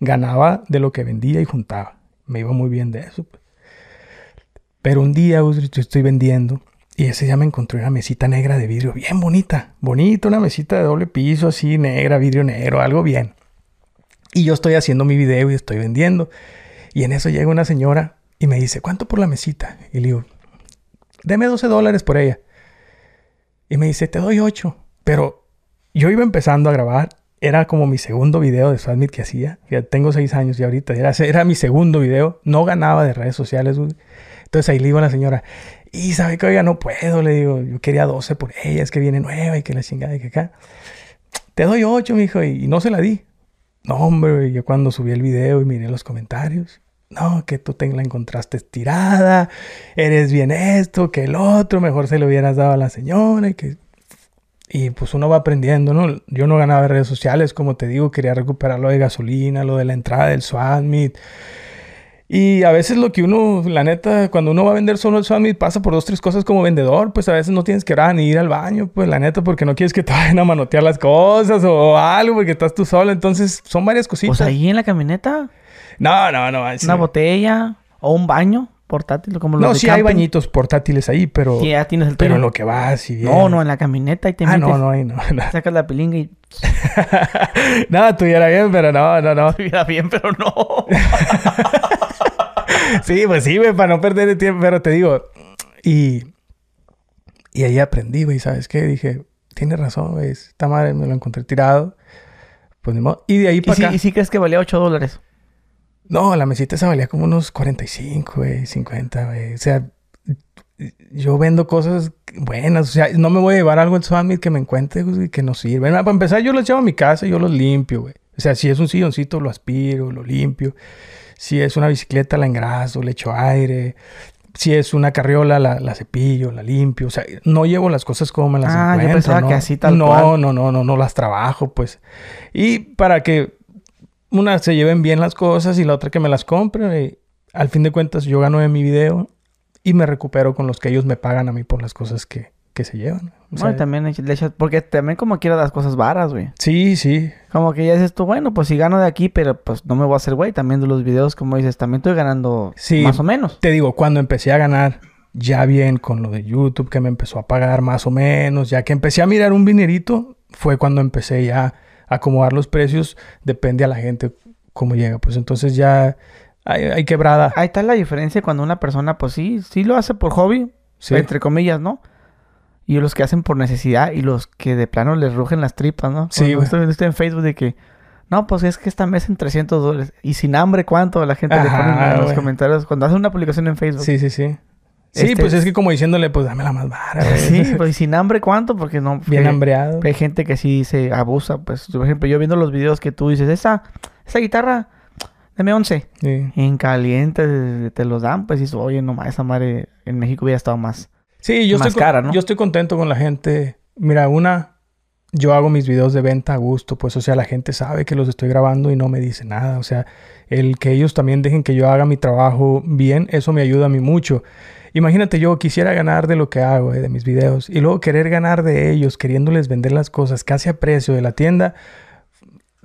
Ganaba de lo que vendía y juntaba. Me iba muy bien de eso. pues. Pero un día, Gus, yo estoy vendiendo y ese día me encontré una mesita negra de vidrio, bien bonita, bonita, una mesita de doble piso, así, negra, vidrio negro, algo bien. Y yo estoy haciendo mi video y estoy vendiendo. Y en eso llega una señora y me dice, ¿cuánto por la mesita? Y le digo, deme 12 dólares por ella. Y me dice, te doy 8. Pero yo iba empezando a grabar. Era como mi segundo video de Swatmit que hacía. Ya tengo 6 años y ahorita. Era, era mi segundo video. No ganaba de redes sociales. güey. Entonces ahí le digo a la señora, y sabe que oiga, no puedo. Le digo, yo quería 12 por ella. Es que viene nueva y que la chingada y que acá. Te doy 8, mijo. Y, y no se la di. No, hombre, yo cuando subí el video y miré los comentarios. No, que tú te la encontraste estirada, eres bien esto, que el otro, mejor se lo hubieras dado a la señora y que... Y pues uno va aprendiendo, ¿no? Yo no ganaba redes sociales, como te digo, quería recuperar lo de gasolina, lo de la entrada del SWAT Y a veces lo que uno, la neta, cuando uno va a vender solo el SWAT pasa por dos, tres cosas como vendedor. Pues a veces no tienes que ir ni ir al baño, pues la neta, porque no quieres que <laughs> te vayan a manotear las cosas o algo, porque estás tú solo. Entonces son varias cositas. Pues ahí en la camioneta. No, no, no. Una botella o un baño portátil como los No, sí hay bañitos portátiles ahí, pero... Sí, ya tienes el Pero en lo que vas y No, no, en la camioneta y te ah, no, no, ahí no, Sacas la pilinga y... <laughs> no, estuviera bien, pero no, no, no. Estuviera bien, pero no. <laughs> sí, pues sí, güey, para no perder el tiempo. Pero te digo... Y... Y ahí aprendí, güey, ¿sabes qué? Dije... Tienes razón, güey. Esta madre me lo encontré tirado. Pues Y de ahí para acá... ¿Y si crees que valía 8 dólares? No, la mesita esa valía como unos 45, güey, 50, güey. O sea, yo vendo cosas buenas. O sea, no me voy a llevar algo en Summit que me encuentre y que no sirve. Para empezar, yo los llevo a mi casa y yo los limpio, güey. O sea, si es un silloncito, lo aspiro, lo limpio. Si es una bicicleta, la engraso, le echo aire. Si es una carriola, la, cepillo, la limpio. O sea, no llevo las cosas como me las ah, encuentro. Yo pensaba ¿no? que así tal no, cual. No, no, no, no las trabajo, pues. Y para que una se lleven bien las cosas y la otra que me las compre. Y al fin de cuentas, yo gano en mi video y me recupero con los que ellos me pagan a mí por las cosas que, que se llevan. O también le echas, porque también como quiero las cosas varas, güey. Sí, sí. Como que ya dices tú, bueno, pues si gano de aquí, pero pues no me voy a hacer güey. También de los videos, como dices, también estoy ganando sí, más o menos. Te digo, cuando empecé a ganar ya bien con lo de YouTube, que me empezó a pagar más o menos, ya que empecé a mirar un dinerito, fue cuando empecé ya acomodar los precios depende a la gente cómo llega. Pues entonces ya hay, quebrada. Ahí está la diferencia cuando una persona, pues sí, sí lo hace por hobby, entre comillas, ¿no? Y los que hacen por necesidad y los que de plano les rugen las tripas, ¿no? Sí, estoy, estoy en Facebook de que, no, pues es que esta mes en 300 dólares. Y sin hambre, ¿cuánto? La gente le pone en los comentarios cuando hace una publicación en Facebook. Sí, sí, sí. Sí, este pues es que como diciéndole, pues dame la más barata. <laughs> Sí, pues sin hambre, ¿cuánto? Porque no. Bien hambreado. Hay gente que sí se abusa. Pues, por ejemplo, yo viendo los videos que tú dices, esa, esa guitarra, dame 11. Sí. En caliente te los dan, pues dices, oye, nomás, esa madre en México hubiera estado más. Sí, yo, estoy, cara, ¿no? yo estoy contento con la gente. Mira, una, yo hago mis videos de venta a gusto, pues, o sea, la gente sabe que los estoy grabando y no me dice nada. O sea, el que ellos también dejen que yo haga mi trabajo bien, eso me ayuda a mí mucho. Imagínate yo quisiera ganar de lo que hago, eh, de mis videos, y luego querer ganar de ellos, queriéndoles vender las cosas casi a precio de la tienda.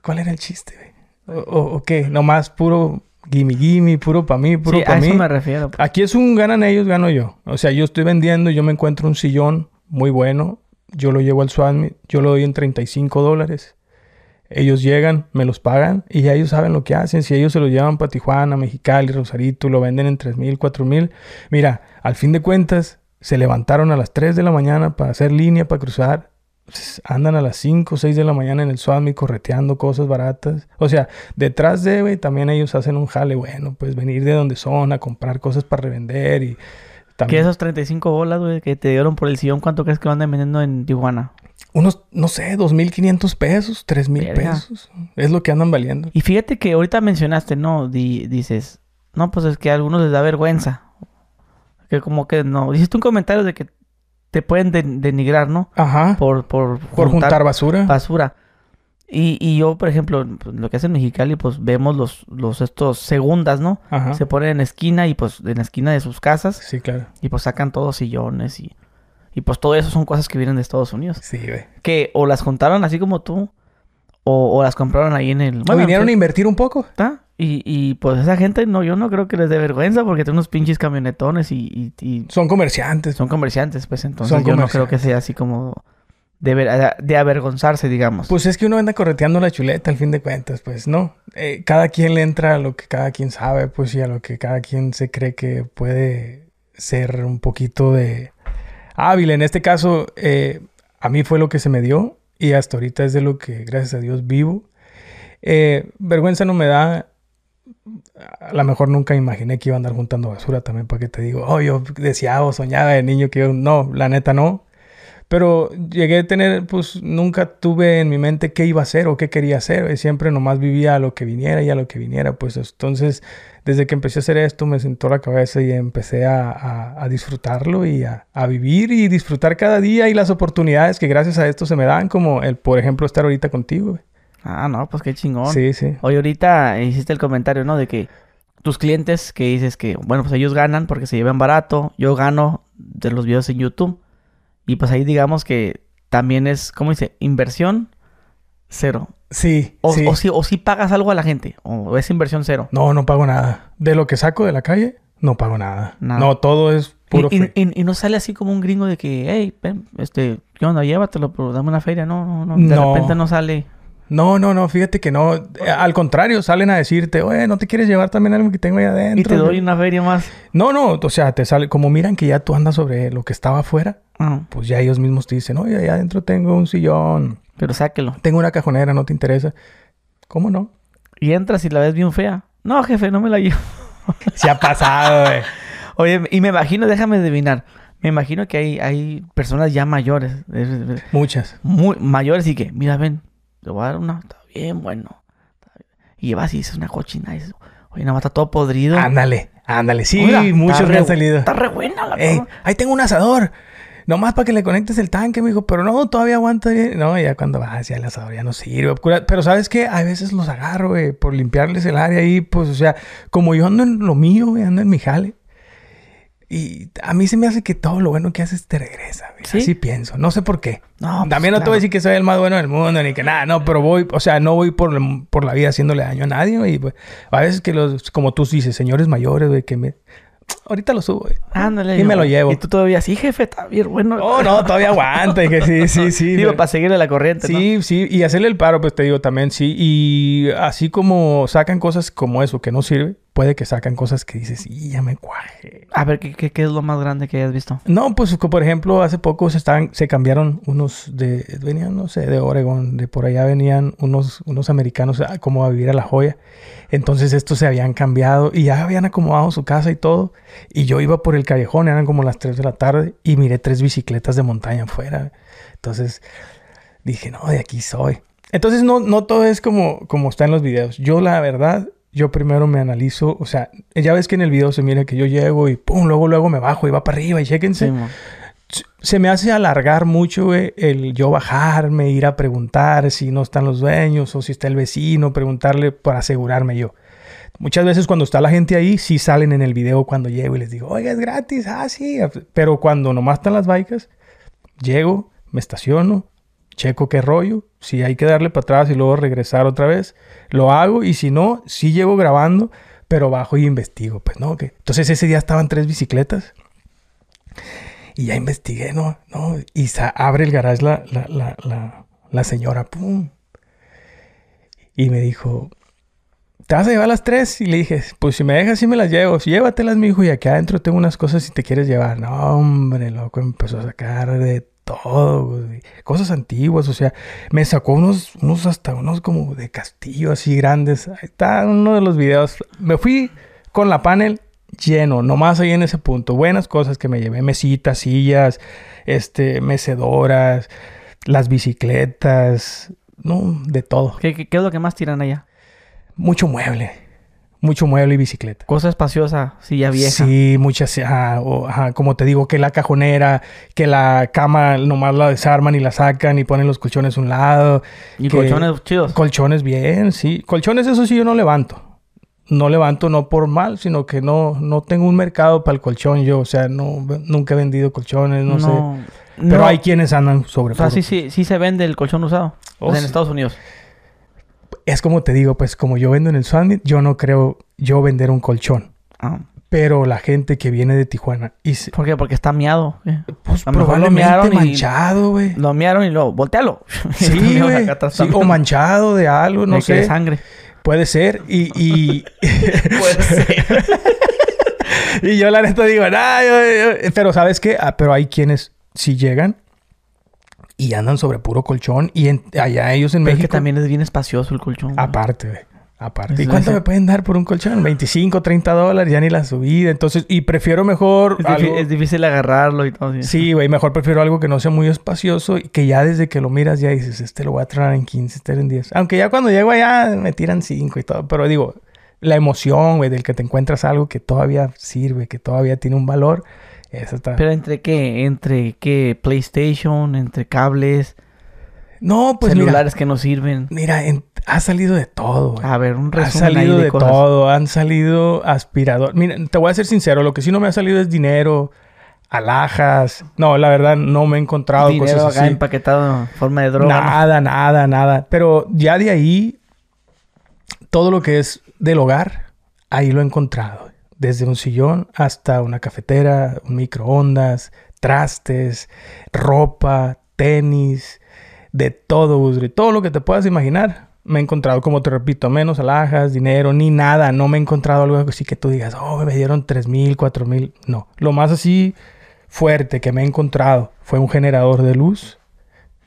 ¿Cuál era el chiste? O, o, qué? Nomás puro gimme gimme, puro para mí, puro para mí. A eso me refiero. Pues. Aquí es un ganan ellos, gano yo. O sea, yo estoy vendiendo, yo me encuentro un sillón muy bueno, yo lo llevo al Swami, yo lo doy en 35 dólares. Ellos llegan, me los pagan y ya ellos saben lo que hacen. Si ellos se lo llevan para Tijuana, Mexicali, Rosarito, lo venden en tres mil, cuatro mil. Mira, al fin de cuentas, se levantaron a las 3 de la mañana para hacer línea, para cruzar. Andan a las 5 o 6 de la mañana en el Swami correteando cosas baratas. O sea, detrás de, güey, también ellos hacen un jale bueno, pues venir de donde son a comprar cosas para revender y también. ¿Qué esos 35 bolas, güey, que te dieron por el sillón, cuánto crees que van vendiendo en Tijuana? unos, no sé, 2.500 pesos, 3.000 pesos. Es lo que andan valiendo. Y fíjate que ahorita mencionaste, ¿no? dices, no, pues es que a algunos les da vergüenza. Que como que no. Hiciste un comentario de que te pueden denigrar, ¿no? Ajá. Por, por, por juntar, basura. Basura. Y, y yo, por ejemplo, pues, lo que hace en Mexicali, pues vemos los, los estos segundas, ¿no? Ajá. Se ponen en esquina y pues en la esquina de sus casas. Sí, claro. Y pues sacan todos sillones y y pues todo eso son cosas que vienen de Estados Unidos. Sí, güey. Que o las contaron así como tú, o, las compraron ahí en el... Bueno, vinieron a invertir un poco. ¿Está? Y, y pues esa gente, no, yo no creo que les dé vergüenza porque tienen unos pinches camionetones y, y, Son comerciantes. Son comerciantes, pues entonces yo no creo que sea así como... De, de, avergonzarse, digamos. Pues es que uno anda correteando la chuleta al fin de cuentas, pues no. Eh, cada quien le entra a lo que cada quien sabe, pues y a lo que cada quien se cree que puede ser un poquito de hábil. En este caso, eh, a mí fue lo que se me dio y hasta ahorita es de lo que, gracias a Dios, vivo. Eh, vergüenza no me da. A lo mejor nunca imaginé que iba a andar juntando basura también, para que te digo, oh, yo deseaba o soñaba de niño que yo, no, la neta no. Pero llegué a tener, pues nunca tuve en mi mente qué iba a hacer o qué quería hacer. Siempre nomás vivía a lo que viniera y a lo que viniera. Pues entonces, desde que empecé a hacer esto, me sentó la cabeza y empecé a, a, disfrutarlo y a, a, vivir y disfrutar cada día y las oportunidades que gracias a esto se me dan, como el, por ejemplo, estar ahorita contigo. Ah, no, pues qué chingón. Sí, sí. Hoy ahorita hiciste el comentario, ¿no? De que tus clientes que dices que, bueno, pues ellos ganan porque se llevan barato, yo gano de los videos en YouTube. Y pues ahí digamos que también es, ¿cómo dice? Inversión cero. Sí, o, sí. O, si, o si pagas algo a la gente, o es inversión cero. No, no pago nada. De lo que saco de la calle, no pago nada. No, todo es puro y, y, y, no sale así como un gringo de que, hey, ven, este, ¿qué onda? Llévatelo, pero dame una feria. No, no, no. De repente no sale. No, no, no, fíjate que no. Eh, al contrario, salen a decirte, oye, ¿no te quieres llevar también algo que tengo ahí adentro? Y te doy una feria más. No, no, o sea, te sale, como miran que ya tú andas sobre lo que estaba afuera, pues ya ellos mismos te dicen, oye, ahí adentro tengo un sillón. Pero sáquelo. Tengo una cajonera, ¿no te interesa? ¿Cómo no? Y entras y la ves bien fea. No, jefe, no me la llevo. <laughs> Se ha pasado, güey. <laughs> Oye, y me imagino, déjame adivinar. Me imagino que hay, hay personas ya mayores. Muchas. Muy mayores y que, mira, ven, te voy a dar una, está bien bueno. Y vas y dices una cochina y dices, oye, nada más está todo podrido. Ándale, ándale. Sí, muchos me han salido. Está re buena la Ey, Ahí tengo un asador. Nomás para que le conectes el tanque, me dijo, pero no, todavía aguanta bien. No, ya cuando vas, ya el asador ya no sirve. Pero ¿sabes qué? A veces los agarro, güey, por limpiarles el área ahí, pues, o sea, como yo ando en lo mío, güey, ando en mi jale. Y a mí se me hace que todo lo bueno que haces te regresa, güey. Así pienso. No sé por qué. No, pues También no te voy a decir que soy el más bueno del mundo, ni que nada, no, pero voy, o sea, no voy por, por la vida haciéndole daño a nadie, güey. Pues, a veces que los, como tú dices, señores mayores, güey, que me, Ahorita lo subo, güey. Ándale. Y me lo llevo. Y tú todavía, sí, jefe, está bien bueno. No, no, todavía aguanta. Y que sí, sí, sí. <laughs> Digo, para seguirle la corriente, Sí, sí. Y hacerle el paro, pues te digo también, sí. Y así como sacan cosas como eso que no sirve, puede que sacan cosas que dices, sí, ya me cuaje. A ver, ¿qué, qué, qué es lo más grande que hayas visto? No, pues por ejemplo, hace poco se estaban, se cambiaron unos de, venían, no sé, de Oregon, de por allá venían unos, unos americanos a, como a vivir a La Joya. Entonces estos se habían cambiado y ya habían acomodado su casa y todo. Y yo iba por el callejón, eran como las 3 de la tarde, y miré tres bicicletas de montaña afuera. Entonces dije, no, de aquí soy. Entonces no, no todo es como, como está en los videos. Yo la verdad yo primero me analizo, o sea, ya ves que en el video se mira que yo llego y pum, luego luego me bajo y va para arriba y chéquense. se me hace alargar mucho el yo bajarme, ir a preguntar si no están los dueños o si está el vecino, preguntarle para asegurarme yo. Muchas veces cuando está la gente ahí, sí salen en el video cuando llego y les digo, oiga, es gratis, ah, sí. Pero cuando nomás están las bikes, llego, me estaciono, checo qué rollo, si hay que darle para atrás y luego regresar otra vez, lo hago y si no, sí llego grabando, pero bajo y investigo, pues no, que entonces ese día estaban tres bicicletas y ya investigué, no, no, y abre el garage la, la, la, la, señora, pum, y me dijo, ¿te vas a llevar las tres? Y le dije, pues si me dejas, sí me las llevo. Llévatelas, mi hijo, y aquí adentro tengo unas cosas si te quieres llevar. No, hombre, loco, empezó a sacar de todo, Cosas antiguas, o sea, me sacó unos, unos hasta unos como de castillo así grandes. Ahí está uno de los videos. Me fui con la panel lleno, nomás ahí en ese punto. Buenas cosas que me llevé, mesitas, sillas, este, mecedoras, las bicicletas, no, de todo. ¿Qué, qué, qué es lo que más tiran allá? Mucho mueble mucho mueble y bicicleta. Cosa espaciosa, silla vieja. Sí, muchas, ajá, como te digo, que la cajonera, que la cama nomás la desarman y la sacan y ponen los colchones a un lado. ¿Y colchones chidos? Colchones bien, sí. Colchones, eso sí, yo no levanto. No levanto no por mal, sino que no, no tengo un mercado para el colchón yo. O sea, no, nunca he vendido colchones, no, sé. Pero hay quienes andan sobre... O sea, sí, sí, sí se vende el colchón usado. Oh, en Estados Unidos es como te digo, pues como yo vendo en el Summit, yo no creo yo vender un colchón. Ah. Pero la gente que viene de Tijuana y ¿Por qué? Porque está miado. Eh. Pues probablemente manchado, güey. Lo miaron y lo... Voltealo. <laughs> Sí, güey. o manchado de algo, no sé. De sangre. Puede ser. Y... y... <laughs> Puede ser. <laughs> y yo la neta digo, pero ¿sabes qué? Ah, pero hay quienes si llegan y andan sobre puro colchón. Y allá ellos en México. que también es bien espacioso el colchón. Aparte, Aparte. ¿Y cuánto me pueden dar por un colchón? 25, 30 dólares, ya ni la subida. Entonces, y prefiero mejor Es, difí- algo- es difícil agarrarlo y todo. Sí, güey, mejor prefiero algo que no sea muy espacioso y que ya desde que lo miras ya dices, este lo voy a traer en 15, este en 10. Aunque ya cuando llego allá me tiran 5 y todo, pero digo, la emoción, güey, del que te encuentras algo que todavía sirve, que todavía tiene un valor, eso está... Pero entre qué? Entre qué? PlayStation, entre cables, no, pues mira, celulares que no sirven. mira, en- ha salido de todo, güey. A ver, un Ha resumen ahí salido de, todo, han salido aspirador. Mira, te voy a ser sincero, lo que sí no me ha salido es dinero, alhajas. No, la verdad no me he encontrado Dinero cosas acá así. empaquetado en forma de droga. ¿no? Nada, nada, nada. Pero ya de ahí, todo lo que es del hogar, ahí lo he encontrado. Desde un sillón hasta una cafetera, microondas, trastes, ropa, tenis, de todo, Gusgri. Todo lo que te puedas imaginar. Me he encontrado, como te repito, menos alhajas, dinero, ni nada. No me he encontrado algo así que tú digas, oh, me dieron tres mil, cuatro mil. No. Lo más así fuerte que me he encontrado fue un generador de luz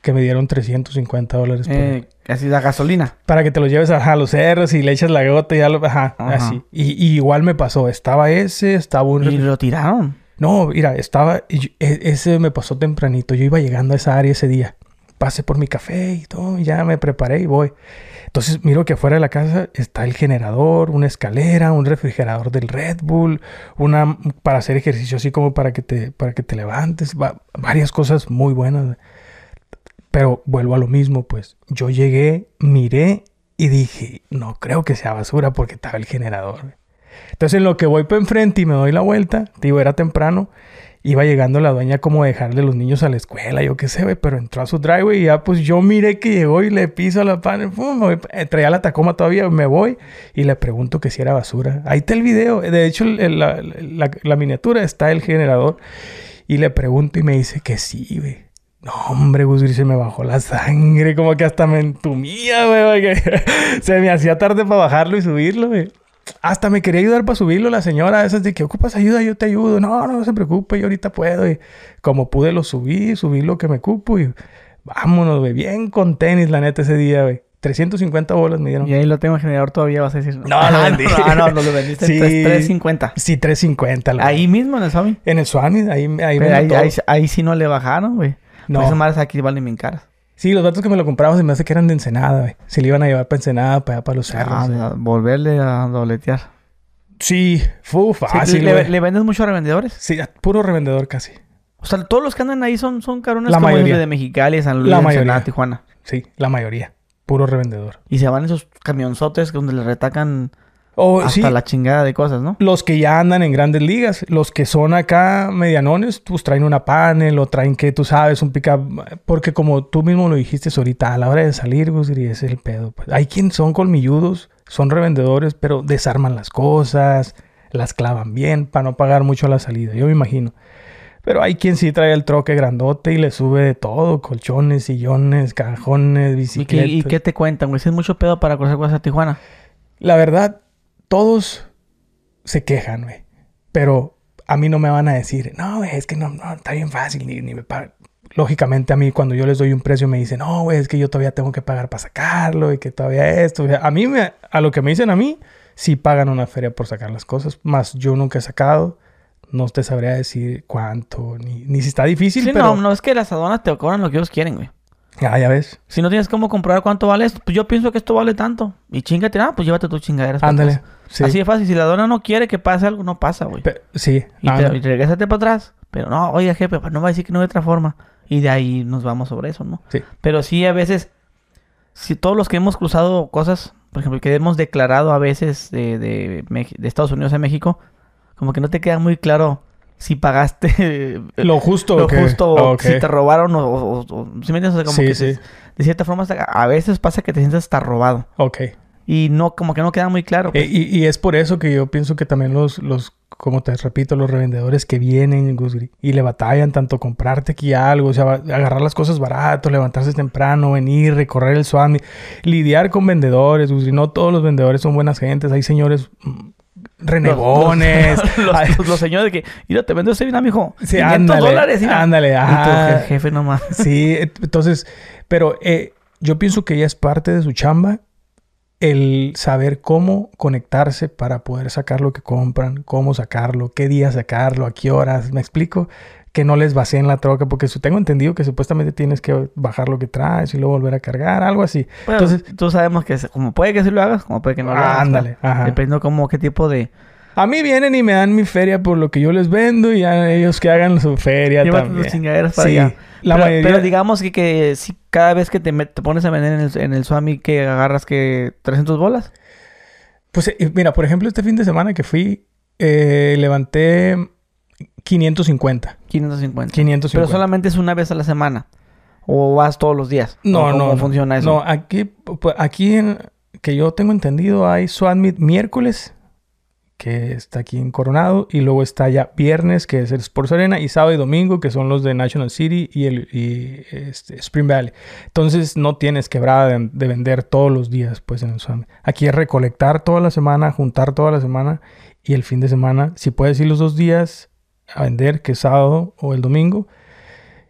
que me dieron 350 dólares por Eh, así la gasolina. para que te lo lleves a, a los cerros y le echas la gota y ya lo... Ajá, Ajá. así. Y, y igual me pasó. Estaba ese, estaba un... Y lo tiraron. No, mira, estaba... y yo- e- ese me pasó tempranito. Yo iba llegando a esa área ese día. Pasé por mi café y todo. y ya me preparé y voy. Entonces miro que afuera de la casa está el generador, una escalera, un refrigerador del Red Bull, una para hacer ejercicio así como para que te, para que te levantes, va- varias cosas muy buenas. Pero vuelvo a lo mismo, pues yo llegué, miré y dije, no creo que sea basura porque estaba el generador. Entonces en lo que voy para enfrente y me doy la vuelta, digo, era temprano, iba llegando la dueña como a dejarle los niños a la escuela, yo qué sé, pero entró a su driveway y ya pues yo miré que llegó y le piso la pan, pum, eh, traía la tacoma todavía, me voy y le pregunto que si era basura. Ahí está el video, de hecho la miniatura está el generador y le pregunto y me dice que sí, güey. No, hombre, Gusgri, se me bajó la sangre, como que hasta me entumía, güey, <laughs> se me hacía tarde para bajarlo y subirlo, güey. Hasta me quería ayudar para subirlo la señora, esas de que ocupas ayuda, yo te ayudo. No, no, no se preocupe, yo ahorita puedo. Y como pude lo subí, subí lo que me cupo y vámonos, güey, bien con tenis, la neta, ese día, güey. 350 bolas me dieron. Y ahí lo tengo en generador todavía, vas a decir. No, lo <laughs> Ah, vendí. Ah, no, no, lo vendiste Sí. en tres- 350. Sí, 350. la Ahí mismo en el Swami. En el Swami, ahí, ahí Pero ahí, ahí, ahí sí no le bajaron, güey. No. No. Esas madres aquí valen bien caras. Sí, los datos que me lo compramos se me hace que eran de Ensenada, güey. Se le iban a llevar para Ensenada, para allá, para los cerros. Ah, volverle a dobletear. Sí, fue Sí, fácil, le, güey. le vendes mucho a revendedores? Sí, a- puro revendedor casi. O sea, todos los que andan ahí son, son carones La como mayoría. de Mexicali, San Luis, La Ensenada, mayoría. Tijuana. Sí, la mayoría. Puro revendedor. Y se van esos camionzotes donde le retacan O hasta sí, la chingada de cosas, ¿no? los que ya andan en grandes ligas, los que son acá medianones, pues traen una panel o traen que tú sabes, un pickup. Porque como tú mismo lo dijiste ahorita, a la hora de salir, pues, y ese es el pedo. pues. Hay quien son colmilludos, son revendedores, pero desarman las cosas, las clavan bien para no pagar mucho a la salida, yo me imagino. Pero hay quien sí trae el troque grandote y le sube de todo, colchones, sillones, cajones, ¿Y qué, bicicletas. y qué te cuentan, güey? Es mucho pedo para cruzar cosas a Tijuana. La verdad, todos se quejan, güey. Pero a mí no me van a decir, no, güey, es que no, no, está bien fácil, ni, ni me pagan. Lógicamente a mí cuando yo les doy un precio me dicen, no, güey, es que yo todavía tengo que pagar para sacarlo y que todavía esto. O sea, a mí, me, a lo que me dicen a mí, sí pagan una feria por sacar las cosas. Más yo nunca he sacado. No te sabría decir cuánto, ni, ni si está difícil, Sí, pero... no, no, es que las aduanas te cobran lo que ellos quieren, güey. Ah, ya ves. Si no tienes cómo comprobar cuánto vale esto, pues yo pienso que esto vale tanto. Y chingate, ah, pues llévate tus chingaderas. Ándale. Sí. Así de fácil. Si la aduana no quiere que pase algo, no pasa, güey. Sí. Y, te, y regrésate para atrás. Pero no, oye, jefe, pues no va a decir que no hay otra forma. Y de ahí nos vamos sobre eso, ¿no? Sí. Pero sí, a veces, si todos los que hemos cruzado cosas, por ejemplo, que hemos declarado a veces de, de, de Estados Unidos a México, como que no te queda muy claro si pagaste <laughs> Lo justo. lo justo, Ah, o si te robaron o, o- o- ¿sí me entiendes? O sea, como Sí, que sí. de cierta forma a veces pasa que te sientes hasta robado. Ok. Y no, como que no queda muy claro. pues. Eh, y, y es por eso que yo pienso que también los, los, como te repito, los revendedores que vienen, y le batallan tanto comprarte aquí algo, o sea, agarrar las cosas barato, levantarse temprano, venir, recorrer el Swami, lidiar con vendedores, Gusgri. No todos los vendedores son buenas gentes, hay señores mm, renegones. Los, los- los- los señores de que, mira, te vendo ese vino, mijo. Sí, 500 ándale, dólares, mira". ándale, Y tú, ajá. "Je- jefe, nomás. Sí, <laughs> entonces, pero eh, yo pienso que ella es parte de su chamba el saber cómo conectarse para poder sacar lo que compran, cómo sacarlo, qué día sacarlo, a qué horas, ¿me explico? Que no les vacíen la troca, porque tengo entendido que supuestamente tienes que bajar lo que traes y luego volver a cargar, algo así. Bueno, Entonces, tú sabemos que como puede que sí lo hagas, como puede que no lo hagas. ándale, ajá. Dependiendo como qué tipo de... A mí vienen y me dan mi feria por lo que yo les vendo y ya ellos que hagan su feria Llévate también. tus chingaderas para Sí, allá. la pero, mayoría... pero digamos que, que si cada vez que te, te pones a vender en el, en el Swami que agarras que 300 bolas. Pues eh, mira, por ejemplo, este fin de semana que fui, eh, levanté 550. 550. 550. Pero solamente es una vez a la semana. O vas todos los días. No, ¿O no. ¿Cómo no. funciona eso? No, aquí, aquí en- que yo tengo entendido hay Swat Meet miércoles, que está aquí en Coronado, y luego está ya viernes, que es el Sports Arena, y sábado y domingo, que son los de National City y, el, y, este, Spring Valley. Entonces no tienes quebrada de, de vender todos los días, pues en el Swat Meet. Aquí es recolectar toda la semana, juntar toda la semana, y el fin de semana, si puedes ir los dos días a vender, que sábado o el domingo,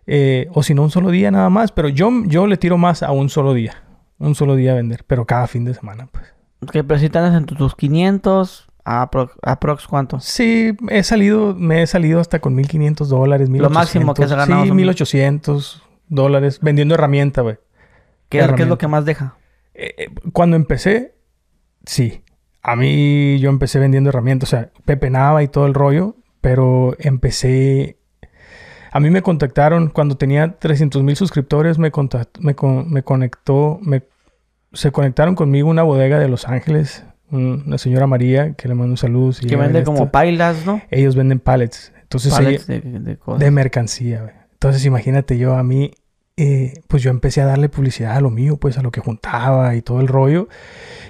eh, o si no, un solo día nada más. Pero yo, yo le tiro más a un solo día. Un solo día a vender, pero cada fin de semana, pues. Que pero si en tu- tus 500, aprox, aprox ¿cuánto? Sí, he salido, me he salido hasta con 1500 dólares, 1800. máximo que has ganado Sí, son- 1800 dólares vendiendo herramienta, güey. ¿Qué, es- qué es lo que más deja? Eh, eh, cuando empecé, sí. A mí yo empecé vendiendo herramientas, o sea, Pepe Nava y todo el rollo, pero empecé... A mí me contactaron cuando tenía 300 mil suscriptores, me, contact- me, con- me conectó, me, se conectaron conmigo una bodega de Los Ángeles, un- una señora María, que le mando un saludo. si Que vende como pailas, ¿no? Ellos venden pallets. Entonces, Pallets ella- de, de cosas. de mercancía. Entonces, imagínate yo, a mí, eh, pues yo empecé a darle publicidad a lo mío, pues a lo que juntaba y todo el rollo.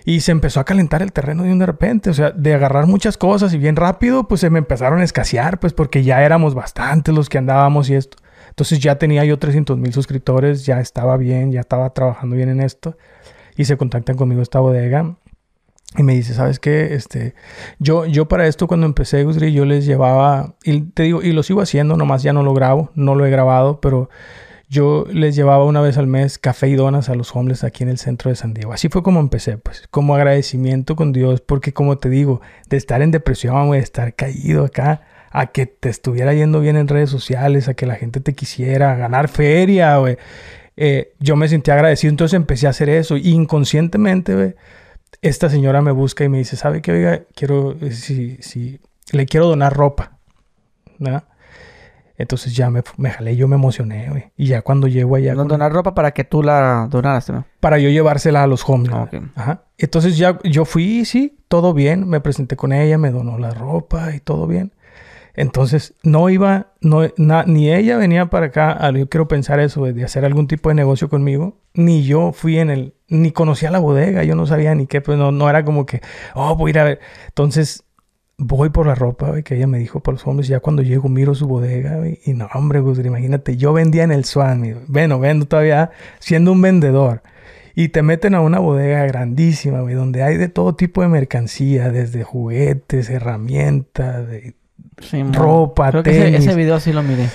Y se empezó a calentar el terreno de un de repente, o sea, de agarrar muchas cosas y bien rápido, pues se me empezaron a escasear, pues porque ya éramos bastantes los que andábamos y esto. Entonces ya tenía yo 300 mil suscriptores, ya estaba bien, ya estaba trabajando bien en esto. Y se contactan conmigo esta bodega y me dice, ¿sabes qué? Este, yo, yo para esto cuando empecé, Gusri, yo les llevaba, y te digo, y lo sigo haciendo, nomás ya no lo grabo, no lo he grabado, pero yo les llevaba una vez al mes café y donas a los homeless aquí en el centro de San Diego. Así fue como empecé, pues, como agradecimiento con Dios, porque como te digo, de estar en depresión, de estar caído acá, a que te estuviera yendo bien en redes sociales, a que la gente te quisiera, a ganar feria, güey. Eh, yo me sentí agradecido, entonces empecé a hacer eso. Y inconscientemente, güey, esta señora me busca y me dice, ¿sabe qué? Oiga, quiero, eh, si, si, le quiero donar ropa. ¿verdad? Entonces ya me, me jalé, yo me emocioné, güey. Y ya cuando llego allá... No con- donar ropa para que tú la donaras, ¿no? para yo llevársela a los homeless. Ah. Entonces ya yo fui, sí, todo bien. Me presenté con ella, me donó la ropa y todo bien. Entonces no iba, no, na- ni ella venía para acá, a- yo quiero pensar eso, de hacer algún tipo de negocio conmigo, ni yo fui en el, ni conocía la bodega, yo no sabía ni qué, pues no, no era como que, oh, voy a ir a ver. Entonces voy por la ropa, güey, que ella me dijo por los hombres, ya cuando llego miro su bodega, güey, y no, hombre, Gus, imagínate, yo vendía en el Swan, güey. bueno, vendo todavía siendo un vendedor. Y te meten a una bodega grandísima, güey, donde hay de todo tipo de mercancía, desde juguetes, herramientas, de- Sí, mo. Ropa, Creo que ese, video sí lo miré.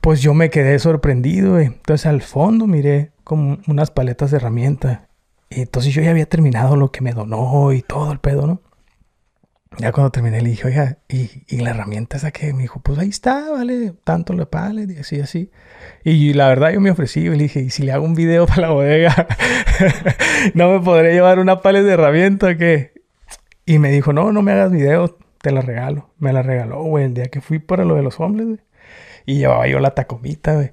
pues yo me quedé sorprendido, güey. Entonces al fondo miré como unas paletas de herramienta. Y entonces yo ya había terminado lo que me donó y todo el pedo, ¿no? Ya cuando terminé le dije, oiga, ¿y, y la herramienta esa que me dijo? Pues ahí está, vale, tanto la palet y así, así. Y la verdad yo me ofrecí y le dije, ¿y si le hago un video para la bodega? <laughs> ¿No me podré llevar una palet de herramienta o qué? Y me dijo, no, no me hagas video, te la regalo. Me la regaló, güey, el día que fui para lo de los hombres, güey. Y llevaba yo la tacomita, güey.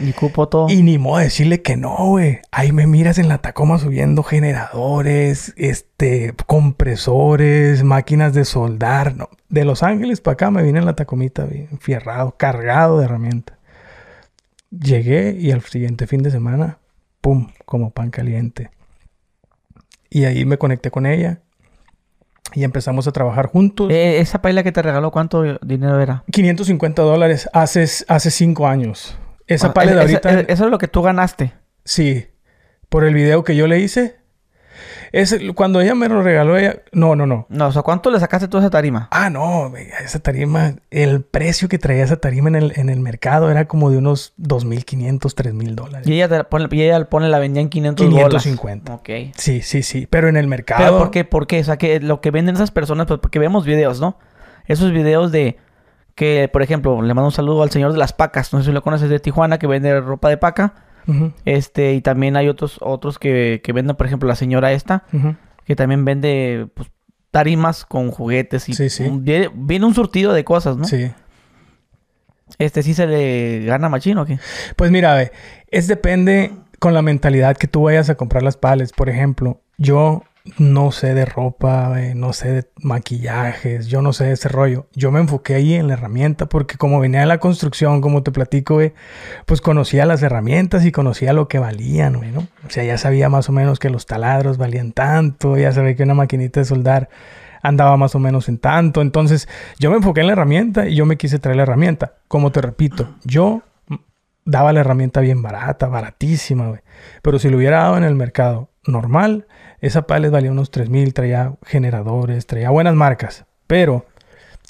Y cupo todo. Y ni modo de decirle que no, güey. Ahí me miras en la Tacoma subiendo generadores, este, compresores, máquinas de soldar. No. De Los Ángeles para acá me vine en la Tacomita bien fierrado, cargado de herramientas. Llegué y al siguiente fin de semana, pum, como pan caliente. Y ahí me conecté con ella y empezamos a trabajar juntos. Eh, esa paila que te regaló, ¿cuánto dinero era? 550 dólares hace, hace cinco años. Esa Ah, esa- ahorita... eso es lo que tú ganaste. Sí, por el video que yo le hice. Es cuando ella me lo regaló, ella... No, no, no. No, o sea, ¿cuánto le sacaste tú a esa tarima? Ah, no, esa tarima, el precio que traía esa tarima en el, en el mercado era como de unos 2.500, 3.000 dólares. Y ella, te la pone, y ella pone la vendía en 500 bolas. 550. Ok. Sí, sí, sí. Pero en el mercado... Pero ¿por qué? ¿Por qué? O sea, que lo que venden esas personas, pues porque vemos videos, ¿no? Esos videos de que, por ejemplo, le mando un saludo al señor de las pacas, no sé si lo conoces de Tijuana, que vende ropa de paca. Este, y también hay otros, otros que, que venden, por ejemplo, la señora esta, que también vende pues, tarimas con juguetes y Sí, sí. un- viene, viene un surtido de cosas, ¿no? Sí. Este sí se le gana machino, ¿o qué? Pues mira, ve, es depende con la mentalidad que tú vayas a comprar las pales. Por ejemplo, yo no sé de ropa, ve, no sé de maquillajes, yo no sé de ese rollo. Yo me enfoqué ahí en la herramienta porque como venía de la construcción, como te platico, pues conocía las herramientas y conocía lo que valían, güey, ¿no? O sea, ya sabía más o menos que los taladros valían tanto, ya sabía que una maquinita de soldar andaba más o menos en tanto. Entonces, yo me enfoqué en la herramienta y yo me quise traer la herramienta. Como te repito, yo daba la herramienta bien barata, baratísima, güey. Pero si lo hubiera dado en el mercado normal, esa palet valía unos 3 mil, traía generadores, traía buenas marcas. Pero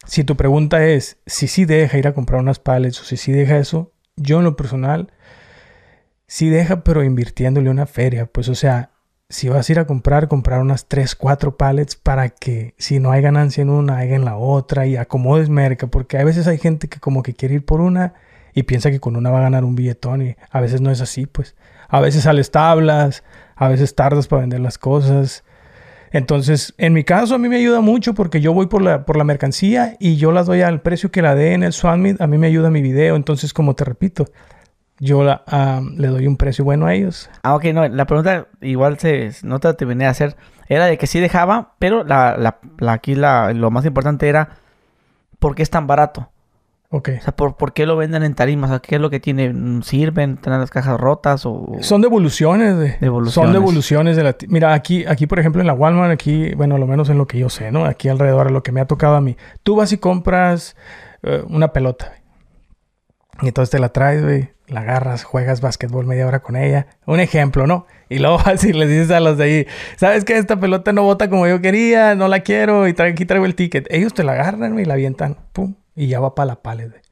si tu pregunta es si sí deja ir a comprar unas pallets o si sí deja eso, yo en lo personal sí deja, pero invirtiéndole una feria. Pues o sea, si vas a ir a comprar, comprar unas 3, 4 pallets para que si no hay ganancia en una, haya en la otra y acomodes merca. Porque a veces hay gente que como que quiere ir por una y piensa que con una va a ganar un billetón y a veces no es así, pues. A veces sales tablas, a veces tardas para vender las cosas. Entonces, en mi caso, a mí me ayuda mucho porque yo voy por la, por la mercancía y yo la doy al precio que la dé en el Swap Meet. A mí me ayuda mi video. Entonces, como te repito, yo la, le doy un precio bueno a ellos. Ah, ok, no, la pregunta igual se, no te terminé de hacer, era de que sí dejaba, pero la, la, la- aquí la, lo más importante era, ¿por qué es tan barato? Ok. O sea, ¿por, por qué lo venden en tarimas? O sea, ¿Qué es lo que tiene? Mm, ¿Sirven? ¿Tienen las cajas rotas? O... Son devoluciones, de, Devoluciones. Son devoluciones de la... Mira, aquí, aquí, por ejemplo, en la Walmart, aquí, bueno, lo menos en lo que yo sé, ¿no? Aquí alrededor, lo que me ha tocado a mí. Tú vas y compras eh, una pelota. Y entonces te la traes, güey. La agarras, juegas básquetbol media hora con ella. Un ejemplo, ¿no? Y luego <laughs> vas y les dices a los de ahí, ¿sabes qué? Esta pelota no bota como yo quería, no la quiero, y trae, aquí traigo el ticket. Ellos te la agarran, y la avientan, pum, y ya va para la palet, güey.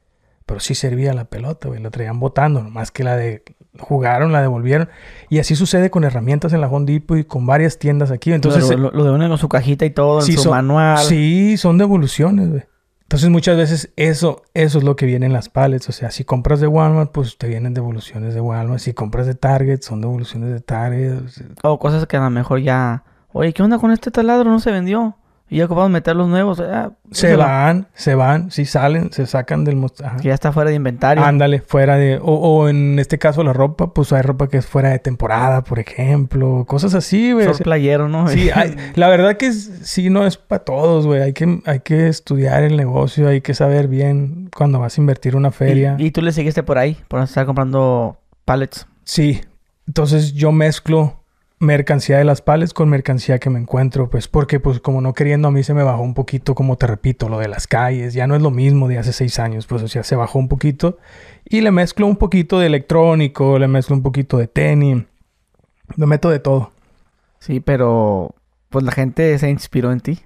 Pero sí servía la pelota, güey, la traían botando, nomás que la de jugaron, la devolvieron. Y así sucede con herramientas en la Home Depot y con varias tiendas aquí. Entonces, lo, lo, lo devuelven con su cajita y todo, en su son- manual. Sí, son devoluciones, güey. Entonces muchas veces eso, eso es lo que viene en las pallets. O sea, si compras de Walmart, pues te vienen devoluciones de Walmart. Si compras de Target, son devoluciones de Target. O sea, O cosas que a lo mejor ya... Oye, ¿qué onda con este taladro? No se vendió. Y ya ocupamos meter los nuevos. ah, se van, se van, si salen, se sacan del... ajá. Que ya está fuera de inventario. Ándale, fuera de... O, o en este caso la ropa, pues hay ropa que es fuera de temporada, por ejemplo. Cosas así, güey. sea, playero, ¿no? Sí, <laughs> hay- la verdad que sí no es para todos, güey. Hay que, hay que estudiar el negocio, hay que saber bien cuando vas a invertir una feria. Y, y tú le seguiste por ahí, por estar comprando pallets. Sí, entonces yo mezclo mercancía de las pales con mercancía que me encuentro, pues porque pues como no queriendo a mí se me bajó un poquito, como te repito, lo de las calles, ya no es lo mismo de hace seis años, pues o sea, se bajó un poquito y le mezclo un poquito de electrónico, le mezclo un poquito de tenis, le meto de todo. Sí, pero pues la gente se inspiró en ti.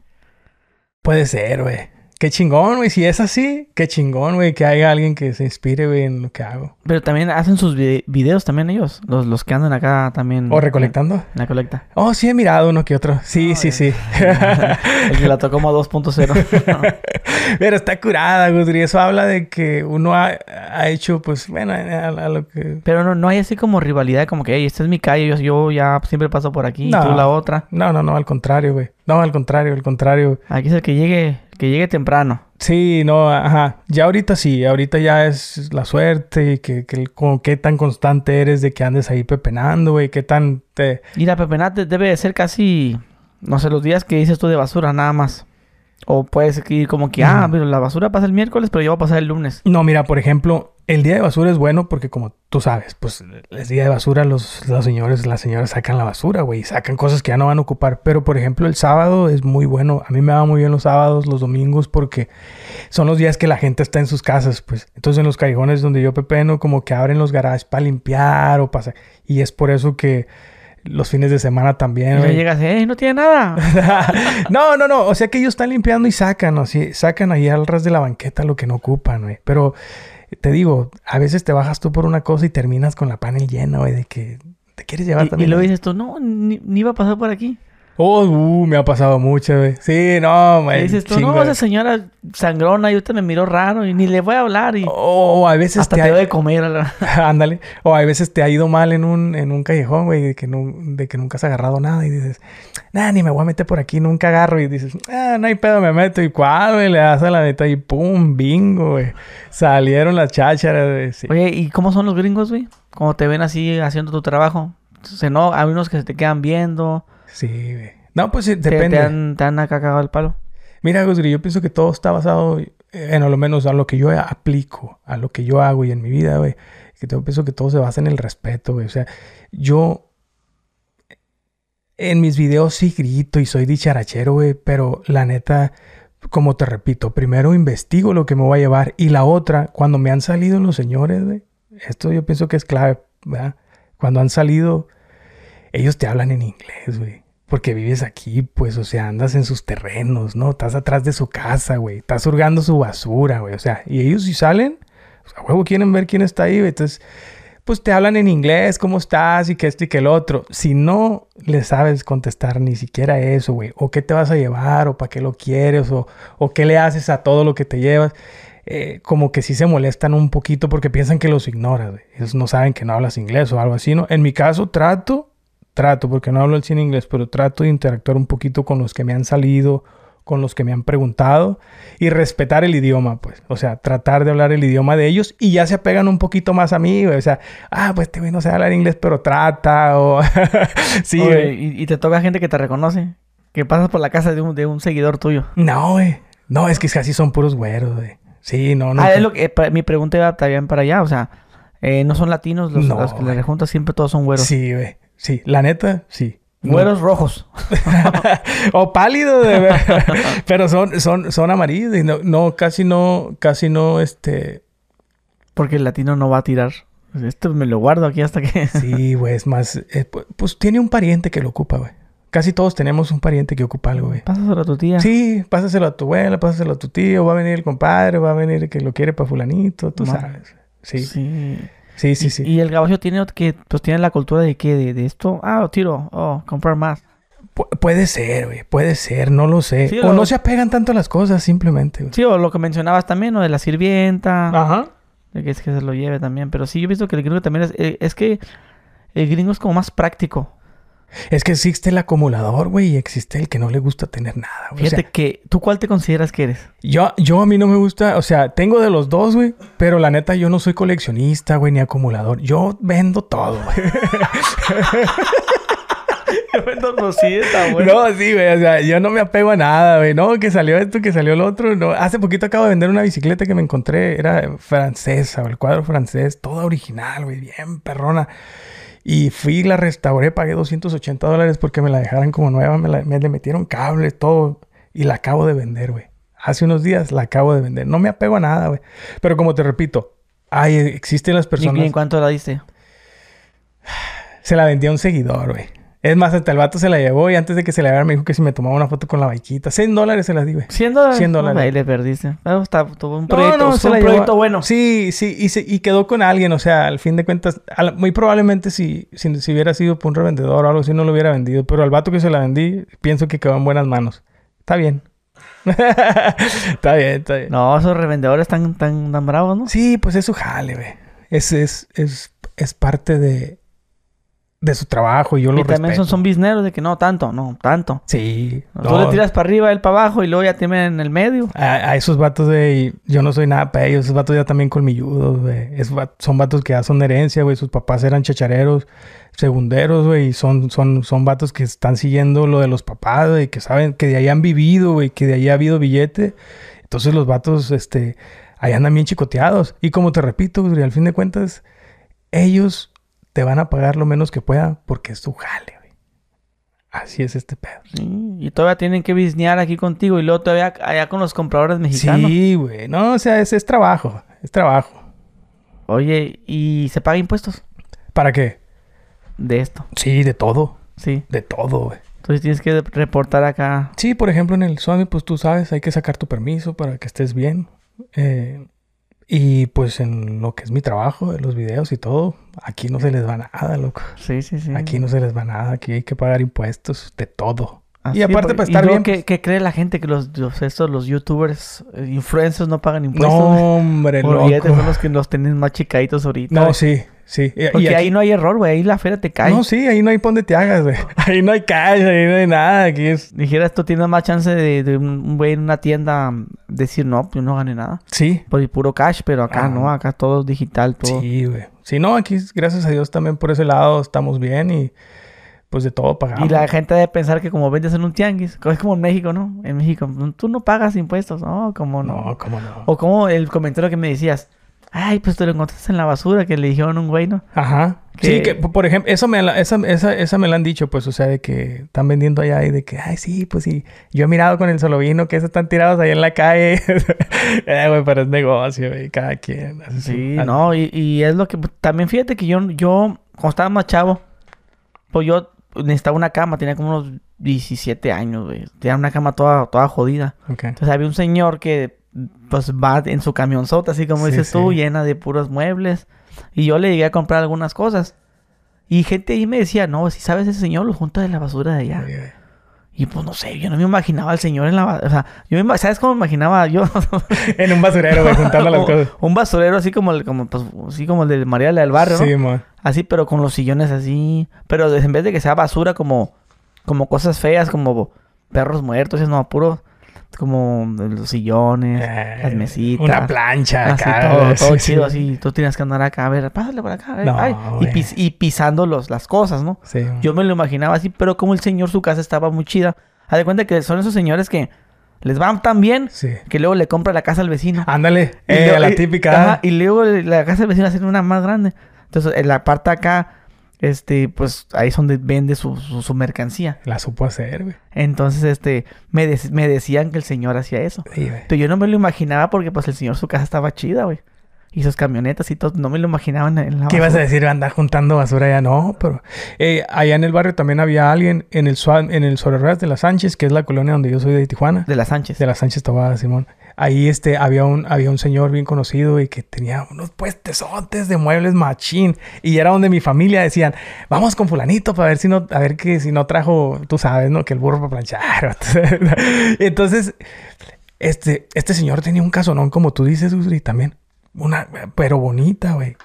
Puede ser, güey. Qué chingón, güey. Si es así, qué chingón, güey. Que haya alguien que se inspire, güey, en lo que hago. Pero también hacen sus vi- videos también ellos, los, los que andan acá también. O recolectando. En la colecta. Oh, sí, he mirado uno que otro. Sí, Ah, sí, sí. <laughs> El que la tocó como 2.0. <laughs> Pero está curada, Gudri. Eso habla de que uno ha, ha hecho, pues, bueno, a, a lo que... Pero no, no hay así como rivalidad, como que, hey, esta es mi calle, yo, yo ya siempre paso por aquí, No. tú la otra. No, no, no, al contrario, güey. No, al contrario, al contrario. Aquí es el que llegue, que llegue temprano. Sí, no, ajá. Ya ahorita sí, ahorita ya es la suerte y que, que con qué tan constante eres de que andes ahí pepenando, güey. Qué tan te... Y la pepenate debe de ser casi, no sé, los días que dices tú de basura, nada más. O puedes ir como que, ah, pero la basura pasa el miércoles, pero yo voy a pasar el lunes. No, mira, por ejemplo, el día de basura es bueno porque como tú sabes, pues el día de basura los, los señores, las señoras sacan la basura, güey, sacan cosas que ya no van a ocupar. Pero por ejemplo, el sábado es muy bueno. A mí me va muy bien los sábados, los domingos, porque son los días que la gente está en sus casas, pues. Entonces en los callejones donde yo pepeno, como que abren los garajes para limpiar o para... Y es por eso que los fines de semana también, Y llegas, ¡eh! No tiene nada. <laughs> no, no, no. O sea que ellos están limpiando y sacan, así, sacan ahí al ras de la banqueta lo que no ocupan, güey. Pero te digo, a veces te bajas tú por una cosa y terminas con la panel llena, güey, de que te quieres llevar y, y también. luego güey. dices tú, no, ni, ni iba a pasar por aquí. Oh, uh, me ha pasado mucho, güey. Sí, no, güey. dices tú, no, esa señora sangrona y ahorita me miró raro y ni le voy a hablar y O a veces hasta te, te ha- doy de comer. <laughs> Ándale. O a veces te ha ido mal en un, en un callejón, güey, de que, no, de que nunca has agarrado nada y dices, nah, ni me voy a meter por aquí, nunca agarro. Y dices, ah, no hay pedo, me meto. ¿Y cuál, güey? Le das a la neta y pum, bingo, güey. Salieron las chácharas, güey. Sí. Oye, ¿y cómo son los gringos, güey? Como te ven así haciendo tu trabajo. Se no, hay unos que se te quedan viendo. Sí, güey. No, pues sí, Te, depende. te han, te han acá cagado el palo. Mira, Gusgri, yo pienso que todo está basado eh, en lo menos a lo que yo aplico, a lo que yo hago y en mi vida, güey. Que yo pienso que todo se basa en el respeto, güey. O sea, yo en mis videos sí grito y soy dicharachero, güey, pero la neta, como te repito, primero investigo lo que me voy a llevar y la otra, cuando me han salido los señores, güey, esto yo pienso que es clave, ¿verdad? Cuando han salido, ellos te hablan en inglés, güey. Porque vives aquí, pues, o sea, andas en sus terrenos, ¿no? Estás atrás de su casa, güey. Estás hurgando su basura, güey. O sea, y ellos si salen, pues, a huevo quieren ver quién está ahí, güey. Entonces, pues te hablan en inglés, cómo estás y que esto y que el otro. Si no le sabes contestar ni siquiera eso, güey, o qué te vas a llevar, o para qué lo quieres, o, o qué le haces a todo lo que te llevas, eh, como que sí se molestan un poquito porque piensan que los ignoras, güey. Ellos no saben que no hablas inglés o algo así, ¿no? En mi caso, trato, trato, porque no hablo el cine inglés, pero trato de interactuar un poquito con los que me han salido, con los que me han preguntado y respetar el idioma, pues. O sea, tratar de hablar el idioma de ellos y ya se apegan un poquito más a mí, güey. O sea, ah, pues este güey no sabe hablar inglés, pero trata, o. <laughs> sí, Oye, y, y te toca gente que te reconoce. Que pasas por la casa de un, de un seguidor tuyo. No, güey. No, es que casi son puros güeros, güey. Sí, no, no. ah, es lo que, eh, mi pregunta iba también para allá. O sea, eh, no son latinos los, No, los que güey. le juntas, siempre todos son güeros. Sí, güey. Sí, la neta, sí. No. Güeros rojos. <laughs> o pálido de. <laughs> Pero son, son, son amarillos y no, no, casi no, casi no, este. Porque el latino no va a tirar. Esto me lo guardo aquí hasta que... <laughs> Sí, güey, es más. eh, pu- pues tiene un pariente que lo ocupa, güey. Casi todos tenemos un pariente que ocupa algo, güey. Pásaselo a tu tía. Sí, pásaselo a tu abuela, pásaselo a tu tío, va a venir el compadre, va a venir el que lo quiere para fulanito, tú sabes. Sí, sí, Sí. sí, sí. Y, el gabacho tiene que, pues tiene la cultura de que de, de esto, ah, lo tiro, oh, comprar más. Pu- puede ser, güey, puede ser, no lo sé. Sí, o lo- no se apegan tanto a las cosas, simplemente, güey. Sí, o lo que mencionabas también, ¿no? De la sirvienta, Ajá. de que es que se lo lleve también. Pero sí, yo he visto que el gringo también es, eh, es que el gringo es como más práctico. Es que existe el acumulador, güey, y existe el que no le gusta tener nada, güey. O Fíjate sea, que, ¿tú cuál te consideras que eres? yo, yo a mí no me gusta, o sea, tengo de los dos, güey, pero la neta yo no soy coleccionista, güey, ni acumulador. Yo vendo todo, güey. <laughs> Yo vendo rosita, No, sí, güey, o sea, yo no me apego a nada, güey. No, que salió esto, que salió lo otro. No, hace poquito acabo de vender una bicicleta que me encontré, era francesa, el cuadro francés, toda original, güey, bien perrona. Y fui, la restauré, pagué 280 dólares porque me la dejaran como nueva, me, la- me le metieron cables, todo, y la acabo de vender, güey. Hace unos días la acabo de vender. No me apego a nada, güey. Pero como te repito, hay, existen las ¿Y personas... en cuánto la diste? Se la vendí a un seguidor, güey. Es más, hasta el vato se la llevó y antes de que se la llevara me dijo que si me tomaba una foto con la baiquita. 100 dólares se las di, güey. ¿100 dólares? 100 dólares. No, ahí le perdiste. Ah, está, tuvo un proyecto, se la un llevó- proyecto bueno. Sí, sí, y, se- y quedó con alguien. O sea, al fin de cuentas, al- muy probablemente si, si, si hubiera sido por un revendedor o algo así, no lo hubiera vendido. Pero al vato que se la vendí, pienso que quedó en buenas manos. Está bien. <laughs> está bien, está bien. No, esos revendedores están tan, tan bravos, ¿no? Sí, pues es su jale, güey. Es, es, es, es parte de, de su trabajo y yo lo y también respeto. son, son bizneros de que no, tanto, no, tanto. Sí. Tú no. le tiras para arriba, él para abajo y luego ya te meten en el medio. A, a esos vatos, güey, yo no soy nada para ellos. Esos vatos ya también colmilludos, güey. Son vatos que ya son de herencia, güey. Sus papás eran chachareros, segunderos, güey. y Son, son, son vatos que están siguiendo lo de los papás, güey. Que saben que de ahí han vivido, güey. Que de ahí ha habido billete. Entonces los vatos, este... Ahí andan bien chicoteados. Y como te repito, güey, al fin de cuentas... Ellos te van a pagar lo menos que puedan porque es su jale, güey. Así es este pedo. Sí, y todavía tienen que biznear aquí contigo y luego todavía allá con los compradores mexicanos. Sí, güey. No, o sea, es, es trabajo. Es trabajo. Oye, ¿y se paga impuestos? ¿Para qué? de esto. Sí, de todo. Sí. De todo, güey. Entonces tienes que reportar acá. Sí, por ejemplo, en el Swami, pues tú sabes, hay que sacar tu permiso para que estés bien. Eh, y pues en lo que es mi trabajo, de los videos y todo, aquí no se les va nada, loco. Sí, sí, sí. Aquí no se les va nada, aquí hay que pagar impuestos de todo. Así, y aparte, pues, para y estar bien. ¿qué, qué cree la gente? Que los, los, estos, los youtubers, eh, influencers no pagan impuestos. no, <laughs> hombre, loco. son los que los tienen más chicaditos ahorita. No, sí, sí. Y- y Porque aquí- ahí no hay error, güey. Ahí la feria te cae. No, sí, ahí no hay pon de te hagas, güey. <laughs> Ahí no hay cash, ahí no hay nada. Aquí es. Dijeras, tú tienes más chance de, de un güey en una tienda mm, decir, no, pues yo no gané nada. Sí. Por el puro cash, pero acá Ah. no, acá todo digital, todo. Sí, güey. Sí, no, aquí, gracias a Dios, también por ese lado estamos bien y pues de todo pagamos. Y la gente debe pensar que como vendes en un tianguis, es como en México, ¿no? En México, tú no pagas impuestos, ¿no? Como no. No, cómo no. O como el comentario que me decías, ay, pues te lo encontraste en la basura, que le dijeron a un güey, ¿no? Ajá. Que- Sí, que por ejemplo, eso me la, esa, esa, esa me la han dicho, pues, o sea, de que están vendiendo allá y de que, ay, sí, pues sí. Yo he mirado con el solovino que esos están tirados ahí en la calle. <laughs> eh, güey, pero es negocio, güey, cada quien. hace Sí, no, y, y es lo que... También fíjate que yo, yo, cuando estaba más chavo, pues yo necesitaba una cama, tenía como unos 17 años, güey. Tenía una cama toda, toda jodida. Ok. Entonces había un señor que, pues, va en su camionzota, así como Sí, dices tú, sí. llena de puros muebles. Y yo le llegué a comprar algunas cosas. Y gente ahí me decía, no, si sabes ese señor lo junta de la basura de allá. Y pues no sé, yo no me imaginaba al señor en la. O sea, yo me, ¿sabes cómo me imaginaba yo? <laughs> En un basurero, güey, juntando las <laughs> cosas. un basurero así como el, como, pues, así como el de María la del barrio, ¿no? Sí, man. Así, pero con los sillones así. Pero en vez de que sea basura, como, como cosas feas, como perros muertos, es no, puro, como los sillones, las Eh, mesitas. Una plancha Así, acá. todo, todo sí, chido, sí. así. Tú tienes que andar acá, a ver, pásale por acá. a ver, No, ay, y, güey. pis- y pisando los, las cosas, ¿no? Sí. Yo me lo imaginaba así, pero como el señor, su casa estaba muy chida. Haz de cuenta que son esos señores que les van tan bien Sí. que luego le compra la casa al vecino. Ándale. Eh, luego- la y- típica. ajá, y luego la casa del vecino hace una más grande. Entonces, en la parte acá, este, pues ahí es donde vende su, su, su mercancía. La supo hacer, güey. Entonces, este, me, me decían que el señor hacía eso. Sí, güey. Yo no me lo imaginaba porque, pues, el señor, su casa estaba chida, güey. Y sus camionetas y todo, no me lo imaginaba en, la ¿Qué ibas a decir? Andar juntando basura ya no, pero eh, allá en el barrio también había alguien en el en el Sorerras de la Sánchez, que es la colonia donde yo soy de Tijuana, De la Sánchez. de la Sánchez Tobada, Simón. Ahí este había un había un señor bien conocido y que tenía unos puestesotes de muebles machín y era donde mi familia decían, "Vamos con fulanito para ver si no a ver que si no trajo, tú sabes, ¿no? que el burro para planchar." <laughs> Entonces, este este señor tenía un casonón como tú dices, Usri, también. Una pero bonita, güey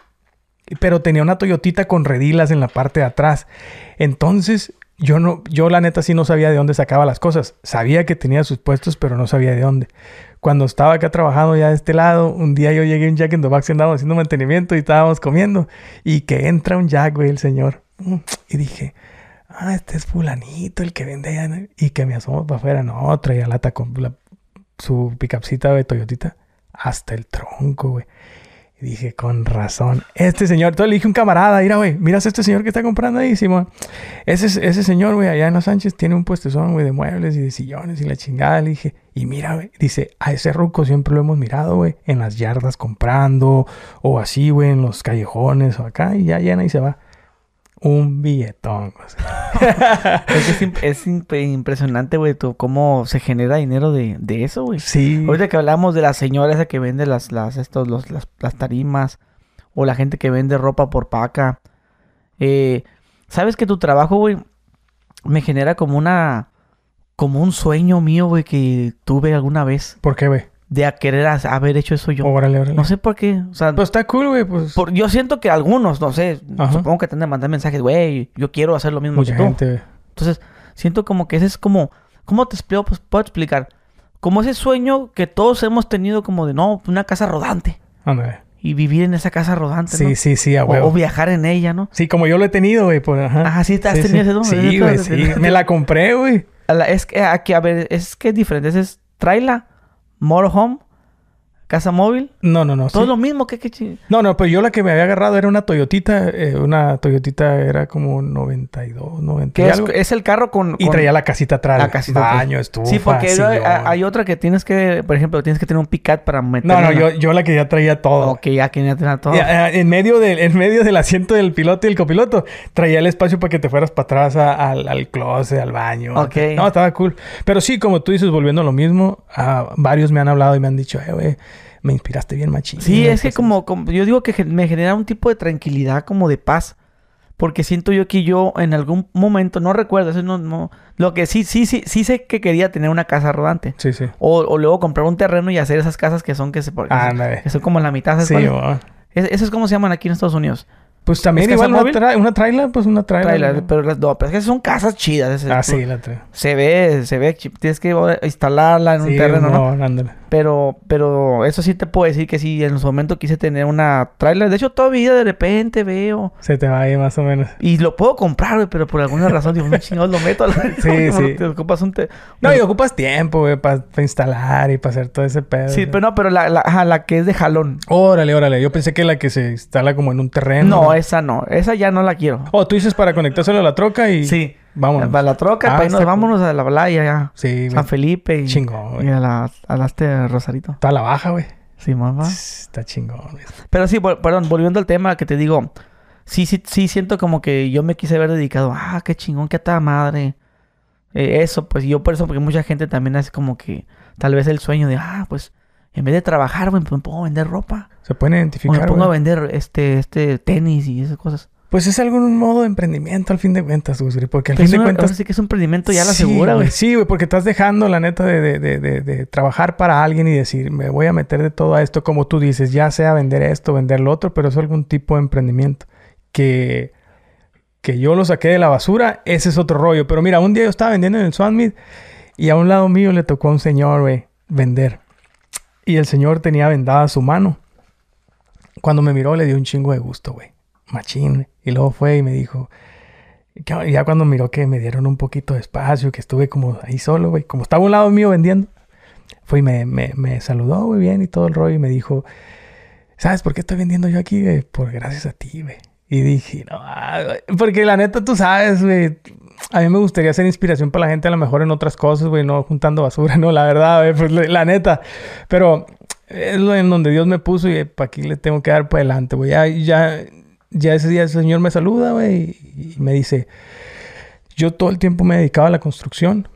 pero tenía una Toyotita con redilas en la parte de atrás. Entonces, yo no, yo la neta sí no sabía de dónde sacaba las cosas. Sabía que tenía sus puestos, pero no sabía de dónde. Cuando estaba acá trabajando ya de este lado, un día yo llegué a un Jack in the Box y haciendo mantenimiento y estábamos comiendo. Y que entra un Jack, güey, el señor. Y dije, ah, este es fulanito, el que vende allá. Y que me asomo para afuera. No, traía lata con su picapcita de Toyotita hasta el tronco, güey. Dije, con razón. Este señor, entonces le dije un camarada, mira, güey, miras a este señor que está comprando ahí, Simón. Ese, ese señor, güey, allá en Los Sánchez tiene un puestezón, güey, de muebles y de sillones y la chingada. Le dije, y mira, güey, dice, a ese ruco siempre lo hemos mirado, güey, en las yardas comprando o así, güey, en los callejones o acá y ya llena y se va. Un billetón, o sea. <laughs> Es, que es, imp- es imp- impresionante, güey, cómo se genera dinero de, de eso, güey. Sí. Ahorita que hablamos de la señora esa que vende las, las, estos, los, las, las tarimas, o la gente que vende ropa por paca. Eh, Sabes que tu trabajo, güey, me genera como una, como un sueño mío, güey, que tuve alguna vez ¿Por qué, güey? De a querer haber hecho eso yo. Órale, órale. No sé por qué, o sea, Pues está cool, güey, pues. por- yo siento que algunos, no sé, Ajá. supongo que te han mandar mensajes, güey, yo quiero hacer lo mismo Mucha que tú. gente, güey. Entonces, siento como que ese es como, ¿cómo te explico? Pues puedo explicar. Como ese sueño que todos hemos tenido como de, no, una casa rodante. Ándale. Y vivir en esa casa rodante, Sí, ¿no? sí, sí, a O- huevo. o, viajar en ella, ¿no? Sí, como yo lo he tenido, güey, por ajá. Ajá, sí, te has tenido ese, ¿no? Sí, güey, sí. Me la compré, güey. Es que aquí, a ver, es que es diferente. Ese es tráela, মরহম casa móvil. No, no, no. Todo sí. lo mismo que chi- No, no, pues yo la que me había agarrado era una Toyotita. eh, una Toyotita era como 92, 90 que y es, algo. es el carro con... Y con- traía la casita atrás. la casita. Baño, estufa, Sí, porque hay, otra que tienes que... Por ejemplo, tienes que tener un picat para meter... No, no, yo, yo la que ya traía todo. Ok, ya que ya tenía todo. Ya, eh, en, medio del, en medio del asiento del piloto y el copiloto, traía el espacio para que te fueras para atrás a- al, al closet, al baño. Ok. No, estaba cool. Pero sí, como tú dices, volviendo a lo mismo, ah, varios me han hablado y me han dicho, eh, güey, me inspiraste bien machín. Sí, es que Pues, como, como- yo digo que me genera un tipo de tranquilidad, como de paz. Porque siento yo que yo en algún momento, no recuerdo, eso no, no, lo que sí, sí, sí, sí sé que quería tener una casa rodante. Sí, sí. O, o luego comprar un terreno y hacer esas casas que son que se que son como la mitad, ¿sabes Sí. Es- Eso es como se llaman aquí en Estados Unidos. Pues también ¿Es igual una, tra- una trailer, pues una trailer. Trailer, ¿no? pero las no, pero es que son casas chidas. ese- Ah, sí, la trailer. Se ve, se ve, tienes que instalarla en un terreno, ¿no? no. Pero, pero eso sí te puedo decir que sí, en su momento quise tener una trailer. De hecho, todavía de repente veo. Se te va ahí más o menos. Y lo puedo comprar, güey, pero por alguna razón digo, no <laughs> chingados lo meto a la... Sí, <laughs> sí. Te ocupas un... te- No, y ocupas tiempo, güey, para instalar y para hacer todo ese pedo. Sí, pero no, pero la, la, ajá, la que es de jalón. Órale, órale. Yo pensé que la que se instala como en un terreno. No, esa no. Esa ya no la quiero. Oh, tú dices para conectárselo a la troca y... Sí. Vámonos. Para la troca, Ah, para irnos, está vámonos a la playa ya. Sí, San. Felipe y, Chingón, güey. y a la, a la este Rosarito. Está a la baja, güey. Sí, mamá. Está chingón. güey. Pero sí, vol- perdón, volviendo al tema que te digo, sí, sí, sí siento como que yo me quise haber dedicado, ah, qué chingón, qué toda madre. Eh, eso, pues yo por eso, porque mucha gente también hace como que tal vez el sueño de, ah, pues en vez de trabajar, güey, pues me pongo a vender ropa. Se pueden O me identificar, pongo a vender este, este tenis y esas cosas. Pues es algún modo de emprendimiento al fin de cuentas, güey. Porque al Es fin de cuentas... sí que es un emprendimiento ya la Sí, segura, güey. Sí, güey, porque estás dejando, la neta, de, de, de, de- de trabajar para alguien y decir, me voy a meter de todo a esto, como tú dices, ya sea vender esto, vender lo otro, pero es algún tipo de emprendimiento que, que yo lo saqué de la basura, ese es otro rollo. Pero mira, un día yo estaba vendiendo en el Swan y a un lado mío le tocó a un señor, güey, vender. Y el señor tenía vendada su mano. Cuando me miró le dio un chingo de gusto, güey. Machín. Y luego fue y me dijo, ya cuando miró que me dieron un poquito de espacio, que estuve como ahí solo, güey, como estaba un lado mío vendiendo, fue y me, me, me saludó, güey, bien y todo el rollo y me dijo, ¿sabes por qué estoy vendiendo yo aquí, güey? Por gracias a ti, güey. Y dije, no, ah, güey", porque la neta tú sabes, güey, a mí me gustaría ser inspiración para la gente a lo mejor en otras cosas, güey, no juntando basura, <laughs> no, la verdad, güey, pues la neta. Pero es lo en donde Dios me puso y para aquí le tengo que dar para adelante, güey. Ya, ya, ya ese día el Señor me saluda, güey, y me dice, yo todo el tiempo me dedicaba a la construcción.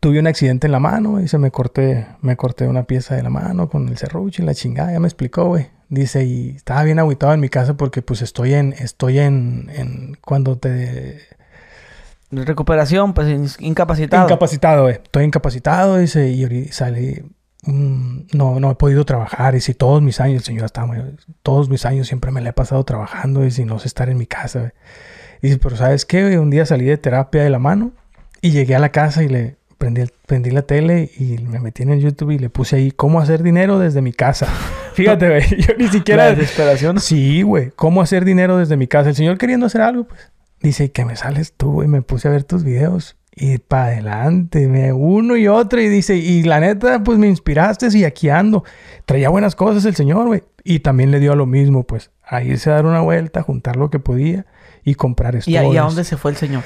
Tuve un accidente en la mano y se me corté, me corté una pieza de la mano con el serrucho y la chingada, ya me explicó, güey. Dice, y estaba bien agüitado en mi casa porque pues estoy en, estoy en, en cuando te Recuperación, pues in- incapacitado. Incapacitado, güey. Estoy incapacitado, dice, y ahorita salí. mm, no, no he podido trabajar. Y si todos mis años, el señor está. Todos mis años siempre me la he pasado trabajando y si no sé estar en mi casa. Y dice, pero ¿sabes qué? Un día salí de terapia de la mano y llegué a la casa y le prendí, prendí la tele y me metí en el YouTube y le puse ahí cómo hacer dinero desde mi casa. <laughs> Fíjate, güey. Yo ni La siquiera. desesperación. Sí, güey. ¿Cómo hacer dinero desde mi casa? El señor queriendo hacer algo, pues. Dice que me sales tú, güey. Me puse a ver tus videos. Y para adelante, me uno y otro. Y dice, y la neta, pues me inspiraste y aquí ando. Traía buenas cosas el señor, güey. Y también le dio a lo mismo, pues. A irse a dar una vuelta, juntar lo que podía y comprar esto. ¿Y, y a dónde se fue el señor?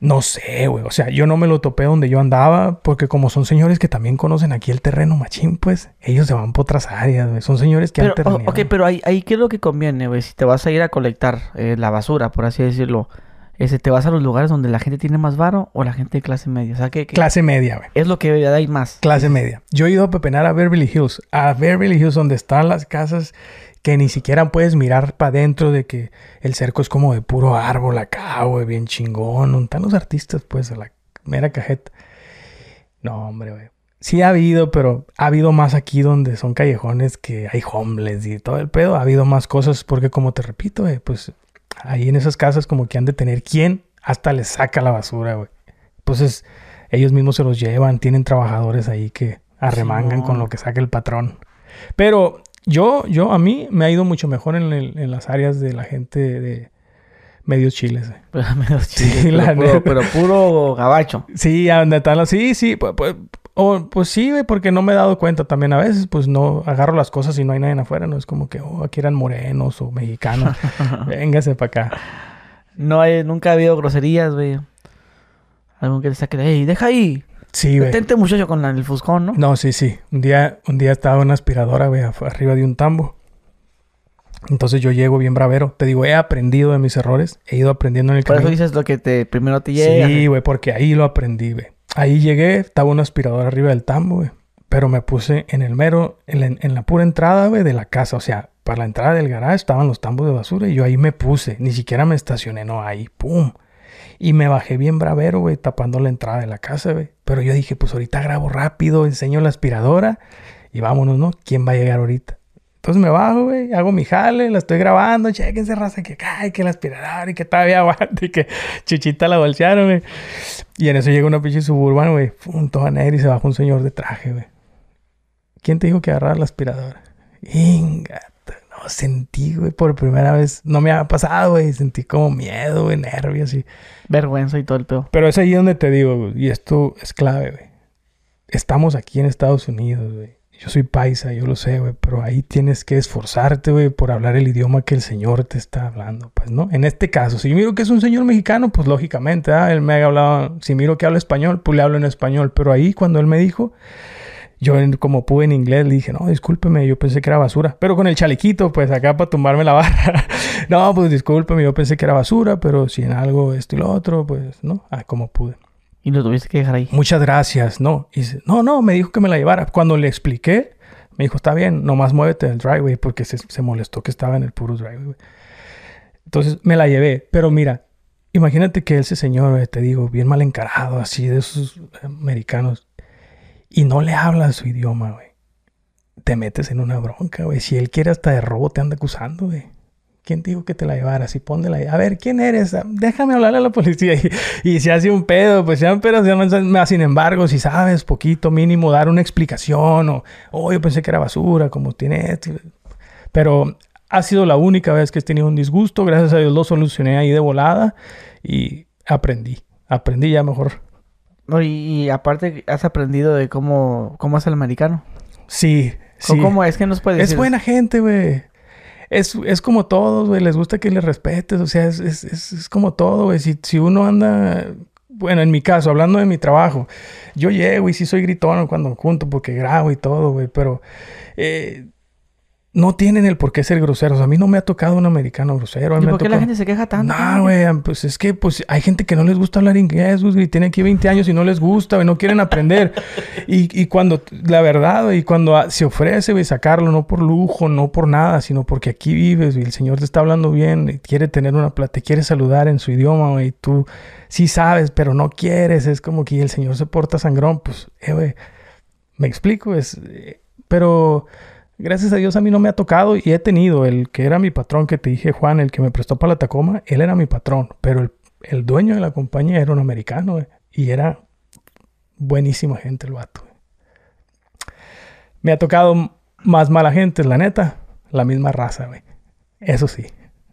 No sé, güey. O sea, yo no me lo topé donde yo andaba, porque como son señores que también conocen aquí el terreno machín, pues ellos se van por otras áreas, güey. Son señores que Pero, han ok, pero ahí, ahí, ¿qué es lo que conviene, güey? Si te vas a ir a colectar eh, la basura, por así decirlo, ese, ¿te vas a los lugares donde la gente tiene más varo o la gente de clase media? O sea, ¿qué, qué- Clase media, güey. es lo que hay más? Clase media. Yo he ido a pepenar a Beverly Hills. A Beverly Hills, donde están las casas que ni siquiera puedes mirar para adentro de que el cerco es como de puro árbol acá, güey, bien chingón. ¿Dónde están los artistas, pues, a la mera cajeta? No, hombre, güey. Sí ha habido, pero ha habido más aquí donde son callejones que hay homeless y todo el pedo. Ha habido más cosas porque, como te repito, güey, pues ahí en esas casas como que han de tener quien hasta les saca la basura, güey. Entonces, ellos mismos se los llevan, tienen trabajadores ahí que arremangan con lo que saca el patrón. Pero yo, yo, a mí me ha ido mucho mejor en, el- en las áreas de la gente de medios chiles. <laughs> güey. Pero, Sí, chiles, la pero, puro, neta. pero puro gabacho. Sí, donde están. Sí, sí, pues, pues, O, pues sí, porque no me he dado cuenta también a veces, pues no agarro las cosas y no hay nadie afuera, no es como que, oh, aquí eran morenos o mexicanos. <laughs> Véngase para acá. No hay, nunca ha habido groserías, güey. Algún que te saque hey, deja ahí. Sí, güey. Detente muchacho con el fuscón, ¿no? No, sí, sí. Un día, un día estaba una aspiradora, güey, arriba de un tambo. Entonces yo llego bien bravero. Te digo, he aprendido de mis errores. He ido aprendiendo en el Por eso camino. dices lo que te primero te llega. Sí, güey, porque ahí lo aprendí, güey. Ahí llegué, estaba una aspiradora arriba del tambo, güey. Pero me puse en el mero, en la, en la pura entrada, güey, de la casa. O sea, para la entrada del garage estaban los tambos de basura y yo ahí me puse. Ni siquiera me estacioné, no, ahí, pum. Y me bajé bien bravero, güey, tapando la entrada de la casa, güey. Pero yo dije, pues ahorita grabo rápido, enseño la aspiradora y vámonos, ¿no? ¿Quién va a llegar ahorita? Entonces me bajo, güey, hago mi jale, la estoy grabando, chequense, raza, que cae, que la aspiradora y que todavía aguanta y que chuchita la bolsearon, güey. Y en eso llega una pinche suburbana, güey, pum, toda negra y se baja un señor de traje, güey. ¿Quién te dijo que agarrar la aspiradora? Ingata, no, sentí, güey, por primera vez, no me había pasado, güey, sentí como miedo, güey, nervios y... Vergüenza y todo el peor. Pero es ahí donde te digo, güey, y esto es clave, güey. Estamos aquí en Estados Unidos, güey. Yo soy paisa, yo lo sé, güey, pero ahí tienes que esforzarte, güey, por hablar el idioma que el Señor te está hablando, pues, ¿no? En este caso, si miro que es un señor mexicano, pues lógicamente, ah, él me ha hablado, si miro que habla español, pues le hablo en español, pero ahí cuando él me dijo, yo como pude en inglés le dije, no, discúlpeme, yo pensé que era basura, pero con el chalequito, pues acá para tumbarme la barra, <laughs> no, pues discúlpeme, yo pensé que era basura, pero si en algo esto y lo otro, pues, ¿no? Ah, como pude. Y lo tuviste que dejar ahí. Muchas gracias, no. Y dice, no, no, me dijo que me la llevara. Cuando le expliqué, me dijo, está bien, nomás muévete del driveway porque se, se molestó que estaba en el puro driveway. Entonces me la llevé, pero mira, imagínate que ese señor, te digo, bien mal encarado, así de esos americanos, y no le habla su idioma, güey. Te metes en una bronca, güey. Si él quiere hasta de robo, te anda acusando, güey. ¿Quién dijo que te la llevaras? Y póndela ahí. A ver, ¿quién eres? Ah, Déjame hablarle a la policía. <laughs> Y, y se hace un pedo, pues sean- más sin embargo, si sabes poquito, mínimo, dar una explicación o, oh, yo pensé que era basura, como tiene esto. Pero ha sido la única vez que he tenido un disgusto. Gracias a Dios lo solucioné ahí de volada y aprendí. Aprendí ya mejor. No, y, y aparte has aprendido de cómo, cómo es el americano. Sí, sí. ¿Cómo, cómo es que nos puedes Es decir? buena gente, güey. Es, es como todos, güey. Les gusta que les respetes. O sea, es, es, es, es como todo, güey. Si, si uno anda... Bueno, en mi caso, hablando de mi trabajo. Yo llego y sí soy gritón cuando junto porque grabo y todo, güey. Pero... eh, no tienen el por qué ser groseros. A mí no me ha tocado un americano grosero. ¿Y por qué la gente se queja tanto? no, güey, pues es que pues hay gente que no les gusta hablar inglés, güey, y tiene aquí 20 años y no les gusta, güey, no quieren aprender. y, y cuando, la verdad, güey, cuando se ofrece, güey, sacarlo, no por lujo, no por nada, sino porque aquí vives, güey, el Señor te está hablando bien, y quiere tener una plata, te quiere saludar en su idioma, güey, y tú sí sabes, pero no quieres, es como que el Señor se porta sangrón, pues, eh, güey, me explico, es, eh, pero... Gracias a Dios a mí no me ha tocado y he tenido el que era mi patrón que te dije, Juan, el que me prestó para la Tacoma, él era mi patrón, pero el, el dueño de la compañía era un americano güey, y era buenísima gente el vato. Me ha tocado más mala gente, la neta, la misma raza, güey. Eso sí,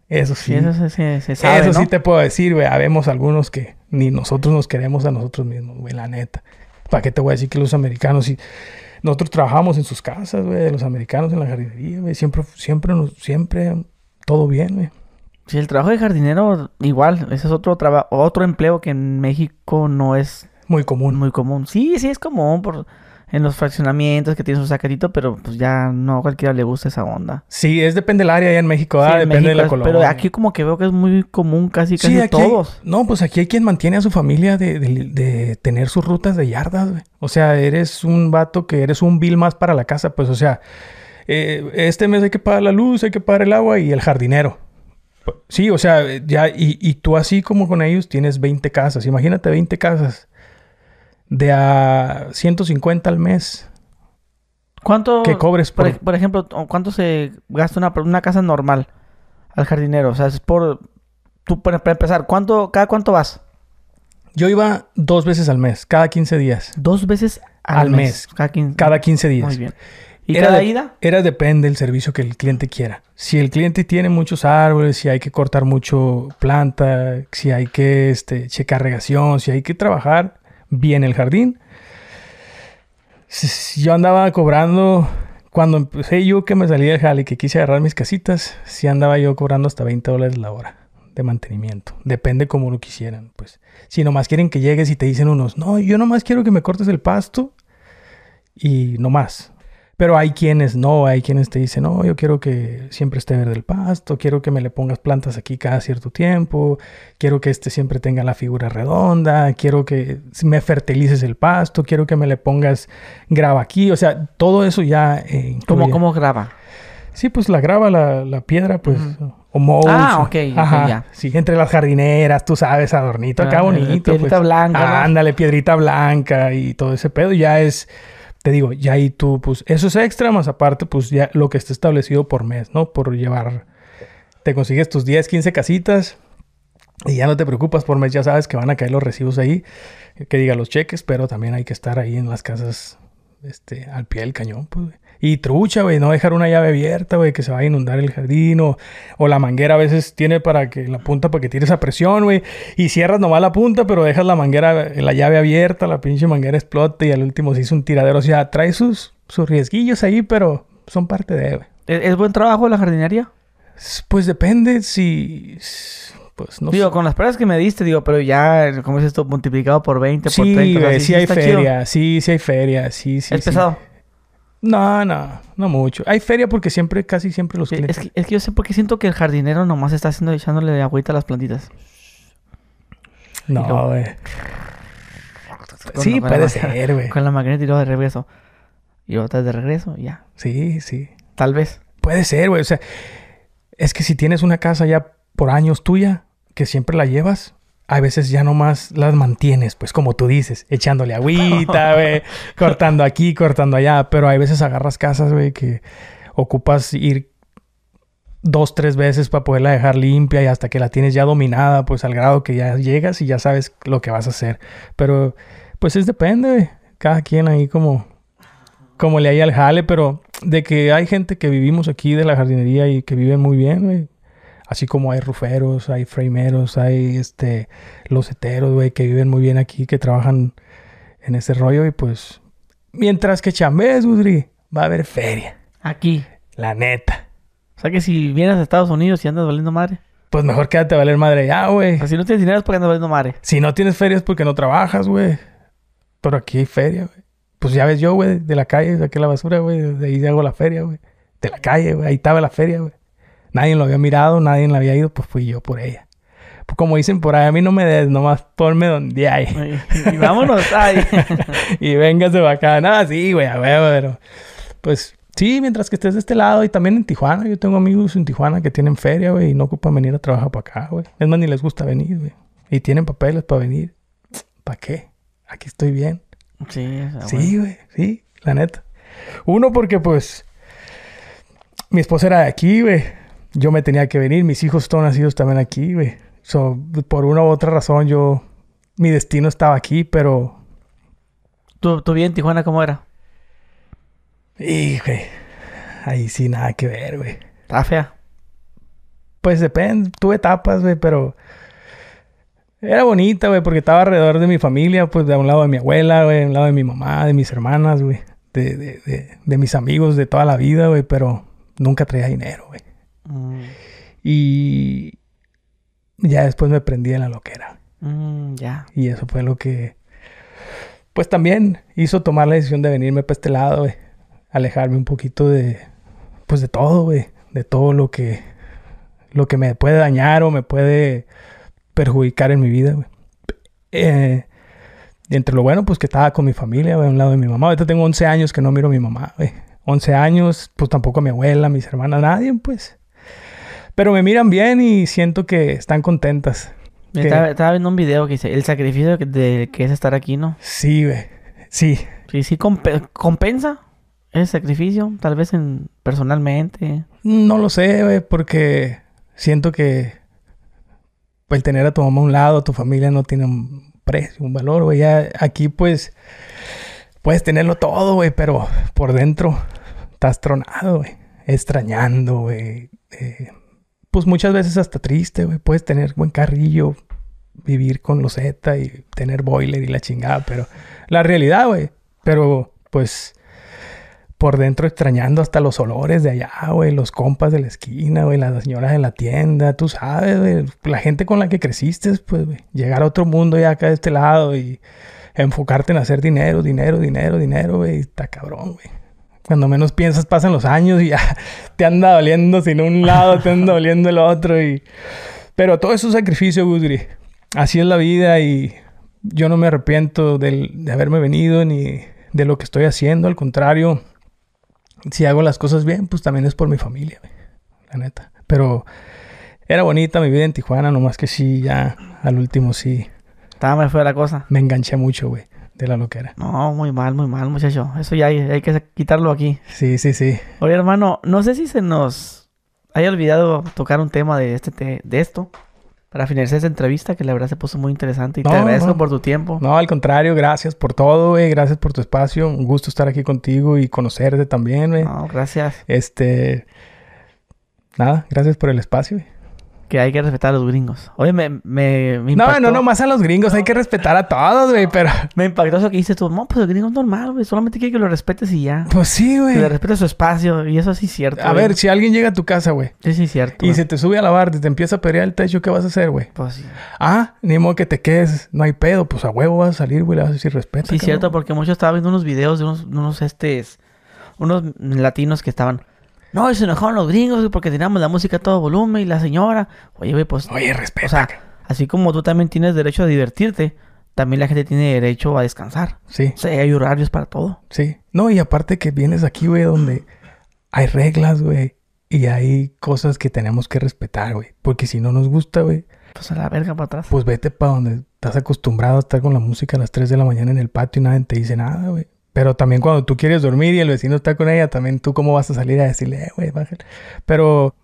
eso sí. Sí, eso se, se- se sabe, Eso ¿no? sí te puedo decir, güey. Habemos algunos que ni nosotros nos queremos a nosotros mismos, güey, la neta. ¿Para qué te voy a decir que los americanos sí? Nosotros trabajamos en sus casas, güey, los americanos en la jardinería, güey. Siempre, siempre, siempre todo bien, güey. Sí, el trabajo de jardinero, igual, ese es otro trabajo, otro empleo que en México no es Muy común. muy común. Sí, sí es común por en los fraccionamientos que tienen su sacatito, pero pues ya no a cualquiera le gusta esa onda. Sí, es depende del área allá en México, ah, en depende de la es- colonia. Pero aquí como que veo que es muy común casi casi Sí, aquí hay- todos. no, pues aquí hay quien mantiene a su familia de, de- de tener sus rutas de yardas, güey. O sea, eres un vato que eres un bill más para la casa, pues, o sea, eh, este mes hay que pagar la luz, hay que pagar el agua y el jardinero. Sí, o sea, ya, y, y tú así como con ellos tienes 20 casas. Imagínate 20 casas de a 150 al mes ¿Cuánto que cobres por, por... ej- por ejemplo, cuánto se gasta una, una casa normal al jardinero? O sea, es por tú para, empezar, ¿cuánto cada cuánto vas? Yo iba dos veces al mes, cada 15 días. Dos veces al, Al mes. mes. Cada, quin- Cada 15 días. Muy bien. ¿Y Era cada de- ida? Era depende del servicio que el cliente quiera. Si el cliente tiene muchos árboles, si hay que cortar mucho planta, si hay que este, checar regación, si hay que trabajar bien el jardín, yo andaba cobrando, cuando empecé yo que me salí del jale que quise agarrar mis casitas, sí andaba yo cobrando hasta 20 dólares la hora de mantenimiento. Depende como lo quisieran, pues. Si nomás quieren que llegues y te dicen unos, no, yo nomás quiero que me cortes el pasto y no más. Pero hay quienes no, hay quienes te dicen, no, yo quiero que siempre esté verde el pasto, quiero que me le pongas plantas aquí cada cierto tiempo, quiero que este siempre tenga la figura redonda, quiero que me fertilices el pasto, quiero que me le pongas grava aquí, o sea, todo eso ya... eh, ¿Cómo, cómo graba? Sí, pues la grava, la, la piedra, pues, o mulch, Ah, ok, ok, Ajá, ya. sí, entre las jardineras, tú sabes, adornito, acá Ah, bonito. piedrita pues. blanca, ¿no? Ándale, piedrita blanca y todo ese pedo, ya es, digo, ya ahí tú, pues, eso es extra, más aparte, pues, ya lo que está establecido por mes, ¿no? Por llevar, te consigues tus 10, 15 casitas y ya no te preocupas por mes, ya sabes que van a caer los recibos ahí, que diga los cheques, pero también hay que estar ahí en las casas, este, al pie del cañón, pues. Y trucha, güey, no dejar una llave abierta, güey, que se va a inundar el jardín o, o la manguera a veces tiene para que la punta para que tire esa presión, güey, y cierras nomás la punta, pero dejas la manguera, la llave abierta, la pinche manguera explota y al último se hizo un tiradero, o sea, trae sus, sus riesguillos ahí, pero son parte de, güey. ¿Es, es buen trabajo la jardinería? Pues depende si, pues no digo, sé. con las pruebas que me diste, digo, pero ya, como dices esto, multiplicado por 20, por Sí, 30. o sea, güey, sí hay chido. feria, sí, sí hay feria, sí, sí. ¿Es sí. pesado? No, no, no mucho. Hay feria porque siempre, casi siempre los Sí, clientes... Es que, es que yo sé por qué siento que el jardinero nomás está haciendo echándole agüita a las plantitas. No, güey. Sí, puede ser, güey. Con la maquinita y luego de regreso. Y otra de regreso, ya. Sí, sí. Tal vez. Puede ser, güey. O sea, es que si tienes una casa ya por años tuya, que siempre la llevas, a veces ya nomás las mantienes, pues como tú dices, echándole agüita, <laughs> güey, cortando aquí, cortando allá. Pero hay veces agarras casas, güey, que ocupas ir dos, tres veces para poderla dejar limpia y hasta que la tienes ya dominada, pues al grado que ya llegas y ya sabes lo que vas a hacer. Pero, pues es depende. Cada quien ahí como, como le haya al jale, pero de que hay gente que vivimos aquí de la jardinería y que viven muy bien, güey. Así como hay ruferos, hay frameros, hay este loseteros, güey, que viven muy bien aquí, que trabajan en ese rollo y pues mientras que chambees, Gudri, va a haber feria, Aquí. la neta. O sea que si vienes a Estados Unidos y andas valiendo madre. Pues mejor quédate a valer madre ya, güey. O sea, si no tienes dinero es porque andas valiendo madre. Si no tienes feria es porque no trabajas, güey. Pero aquí hay feria, güey. Pues ya ves yo, güey, de la calle saqué la basura, güey. De ahí hago la feria, güey. De la calle, güey. Ahí estaba la feria, güey. Nadie lo había mirado, nadie la había ido, pues fui yo por ella. Pues como dicen por ahí, a mí no me des, nomás ponme donde hay. Y, y vámonos. Ay. <laughs> y véngase acá. Nada, sí, güey, a ver, pero... Pues sí, mientras que estés de este lado y también en Tijuana. Yo tengo amigos en Tijuana que tienen feria, güey, y no ocupan venir a trabajar para acá, güey. Es más, ni les gusta venir, güey. Y tienen papeles para venir. ¿Para qué? Aquí estoy bien. Sí. Sí, güey, sí, la neta. Uno, porque pues mi esposa era de aquí, güey. Yo me tenía que venir, mis hijos todos nacidos también aquí, güey. So, por una u otra razón, yo. Mi destino estaba aquí, pero. ¿Tu, tu vida en Tijuana cómo era? Y, güey. Ahí sí, nada que ver, güey. Estaba fea. Pues depende, tuve etapas, güey, pero. Era bonita, güey, porque estaba alrededor de mi familia, pues de un lado de mi abuela, güey, de un lado de mi mamá, de mis hermanas, güey, de, de, de, de mis amigos de toda la vida, güey, pero nunca traía dinero, güey. Mm, Y ya después me prendí en la loquera. mm, ya. Y eso fue lo que, pues también hizo tomar la decisión de venirme para este lado, güey. Alejarme un poquito de, pues de todo, güey. De todo lo que, lo que me puede dañar o me puede perjudicar en mi vida, güey. Eh, y entre lo bueno, pues que estaba con mi familia, güey, a un lado de mi mamá. Ahorita tengo 11 años que no miro a mi mamá, güey. 11 años, pues tampoco a mi abuela, mis hermanas, nadie, pues. Pero me miran bien y siento que están contentas. Estaba, estaba viendo un video que dice el sacrificio de que es estar aquí, ¿no? Sí, güey. Sí. Sí, sí compe- compensa ese sacrificio, tal vez en personalmente. No lo sé, güey, porque siento que el tener a tu mamá a un lado, a tu familia no tiene un precio, un valor, güey. Ya aquí, pues, puedes tenerlo todo, güey, pero por dentro estás tronado, güey. Extrañando, güey. Eh, pues muchas veces hasta triste, güey. Puedes tener buen carrillo, vivir con loseta y tener boiler y la chingada, pero la realidad, güey. Pero pues por dentro extrañando hasta los olores de allá, güey, los compas de la esquina, güey, las señoras de la tienda, tú sabes, güey, la gente con la que creciste, pues, güey, llegar a otro mundo ya acá de este lado y enfocarte en hacer dinero, dinero, dinero, dinero, güey, está cabrón, güey. Cuando menos piensas pasan los años y ya <laughs> te anda doliendo sin un lado, te anda doliendo el otro y... Pero todo es un sacrificio, Gusgri. Así es la vida y yo no me arrepiento de haberme venido ni de lo que estoy haciendo, al contrario si hago las cosas bien, pues también es por mi familia, la neta. Pero era bonita mi vida en Tijuana, nomás que sí, ya al último sí. Estaba muy fue la cosa. Me enganché mucho, güey, de la loquera. No, muy mal, muy mal, muchacho. Eso ya hay, hay que quitarlo aquí. Sí, sí, sí. Oye, hermano, no sé si se nos haya olvidado tocar un tema de, este, de esto para finalizar esta entrevista, que la verdad se puso muy interesante y te agradezco por tu tiempo. No, al contrario, gracias por todo, güey. Gracias por tu espacio. Un gusto estar aquí contigo y conocerte también, güey. No, gracias. Este. Nada, gracias por el espacio, güey que hay que respetar a los gringos. Oye, me, me, me No, no, no, más a los gringos. Hay que respetar a todos, güey, pero... <laughs> Me impactó eso que dices tú. No, pues el gringo es normal, güey. Solamente quiere que lo respetes y ya. Pues sí, güey. Que le respete su espacio. Y eso sí es cierto, A ver, si alguien llega a tu casa, güey. Sí, sí es cierto. Y se te sube a lavar, te empieza a pelear el techo, ¿qué vas a hacer, güey? Pues sí. Ah, ni modo que te quedes. No hay pedo. Pues a huevo vas a salir, güey. Le vas a decir respeto. Sí, es cierto. Porque muchos estaban viendo unos videos de unos, unos, estes... Unos latinos que estaban... No, y se enojaron los gringos porque teníamos la música a todo volumen y la señora. Oye, güey, pues. Oye, respeta. O sea, así como tú también tienes derecho a divertirte, también la gente tiene derecho a descansar. Sí. O sea, hay horarios para todo. Sí. No, y aparte que vienes aquí, güey, donde hay reglas, güey. Y hay cosas que tenemos que respetar, güey. Porque si no nos gusta, güey. Pues a la verga para atrás. Pues vete para donde estás acostumbrado a estar con la música a las 3 de la mañana en el patio y nadie te dice nada, güey. Pero también cuando tú quieres dormir y el vecino está con ella, también tú cómo vas a salir a decirle, eh, güey, bájale. Pero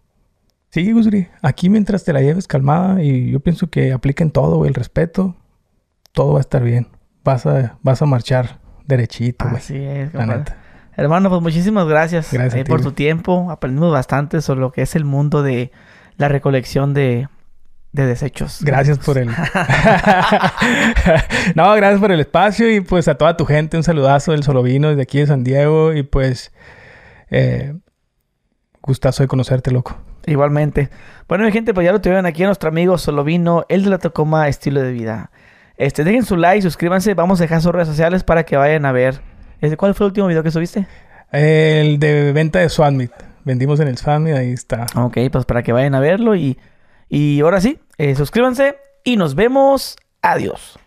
sí, Gusri, aquí mientras te la lleves calmada y yo pienso que apliquen todo, güey, el respeto, todo va a estar bien. Vas a, vas a marchar derechito, güey. Así es, la Hermano, pues muchísimas gracias, gracias eh, por tu tiempo. Aprendimos bastante sobre lo que es el mundo de la recolección de, de desechos. Gracias por el... <laughs> no, gracias por el espacio y pues a toda tu gente un saludazo del Solovino desde aquí de San Diego y pues eh, gustazo de conocerte, loco. Igualmente. Bueno, mi gente, pues ya lo tuvieron aquí a nuestro amigo Solovino, el de la Tacoma Estilo de Vida. Este, dejen su like, suscríbanse, vamos a dejar sus redes sociales para que vayan a ver. Este, ¿Cuál fue el último video que subiste? El de venta de Swamit. Vendimos en el Swamit, ahí está. Ok, pues para que vayan a verlo y, y ahora sí, eh, suscríbanse y nos vemos. Adiós.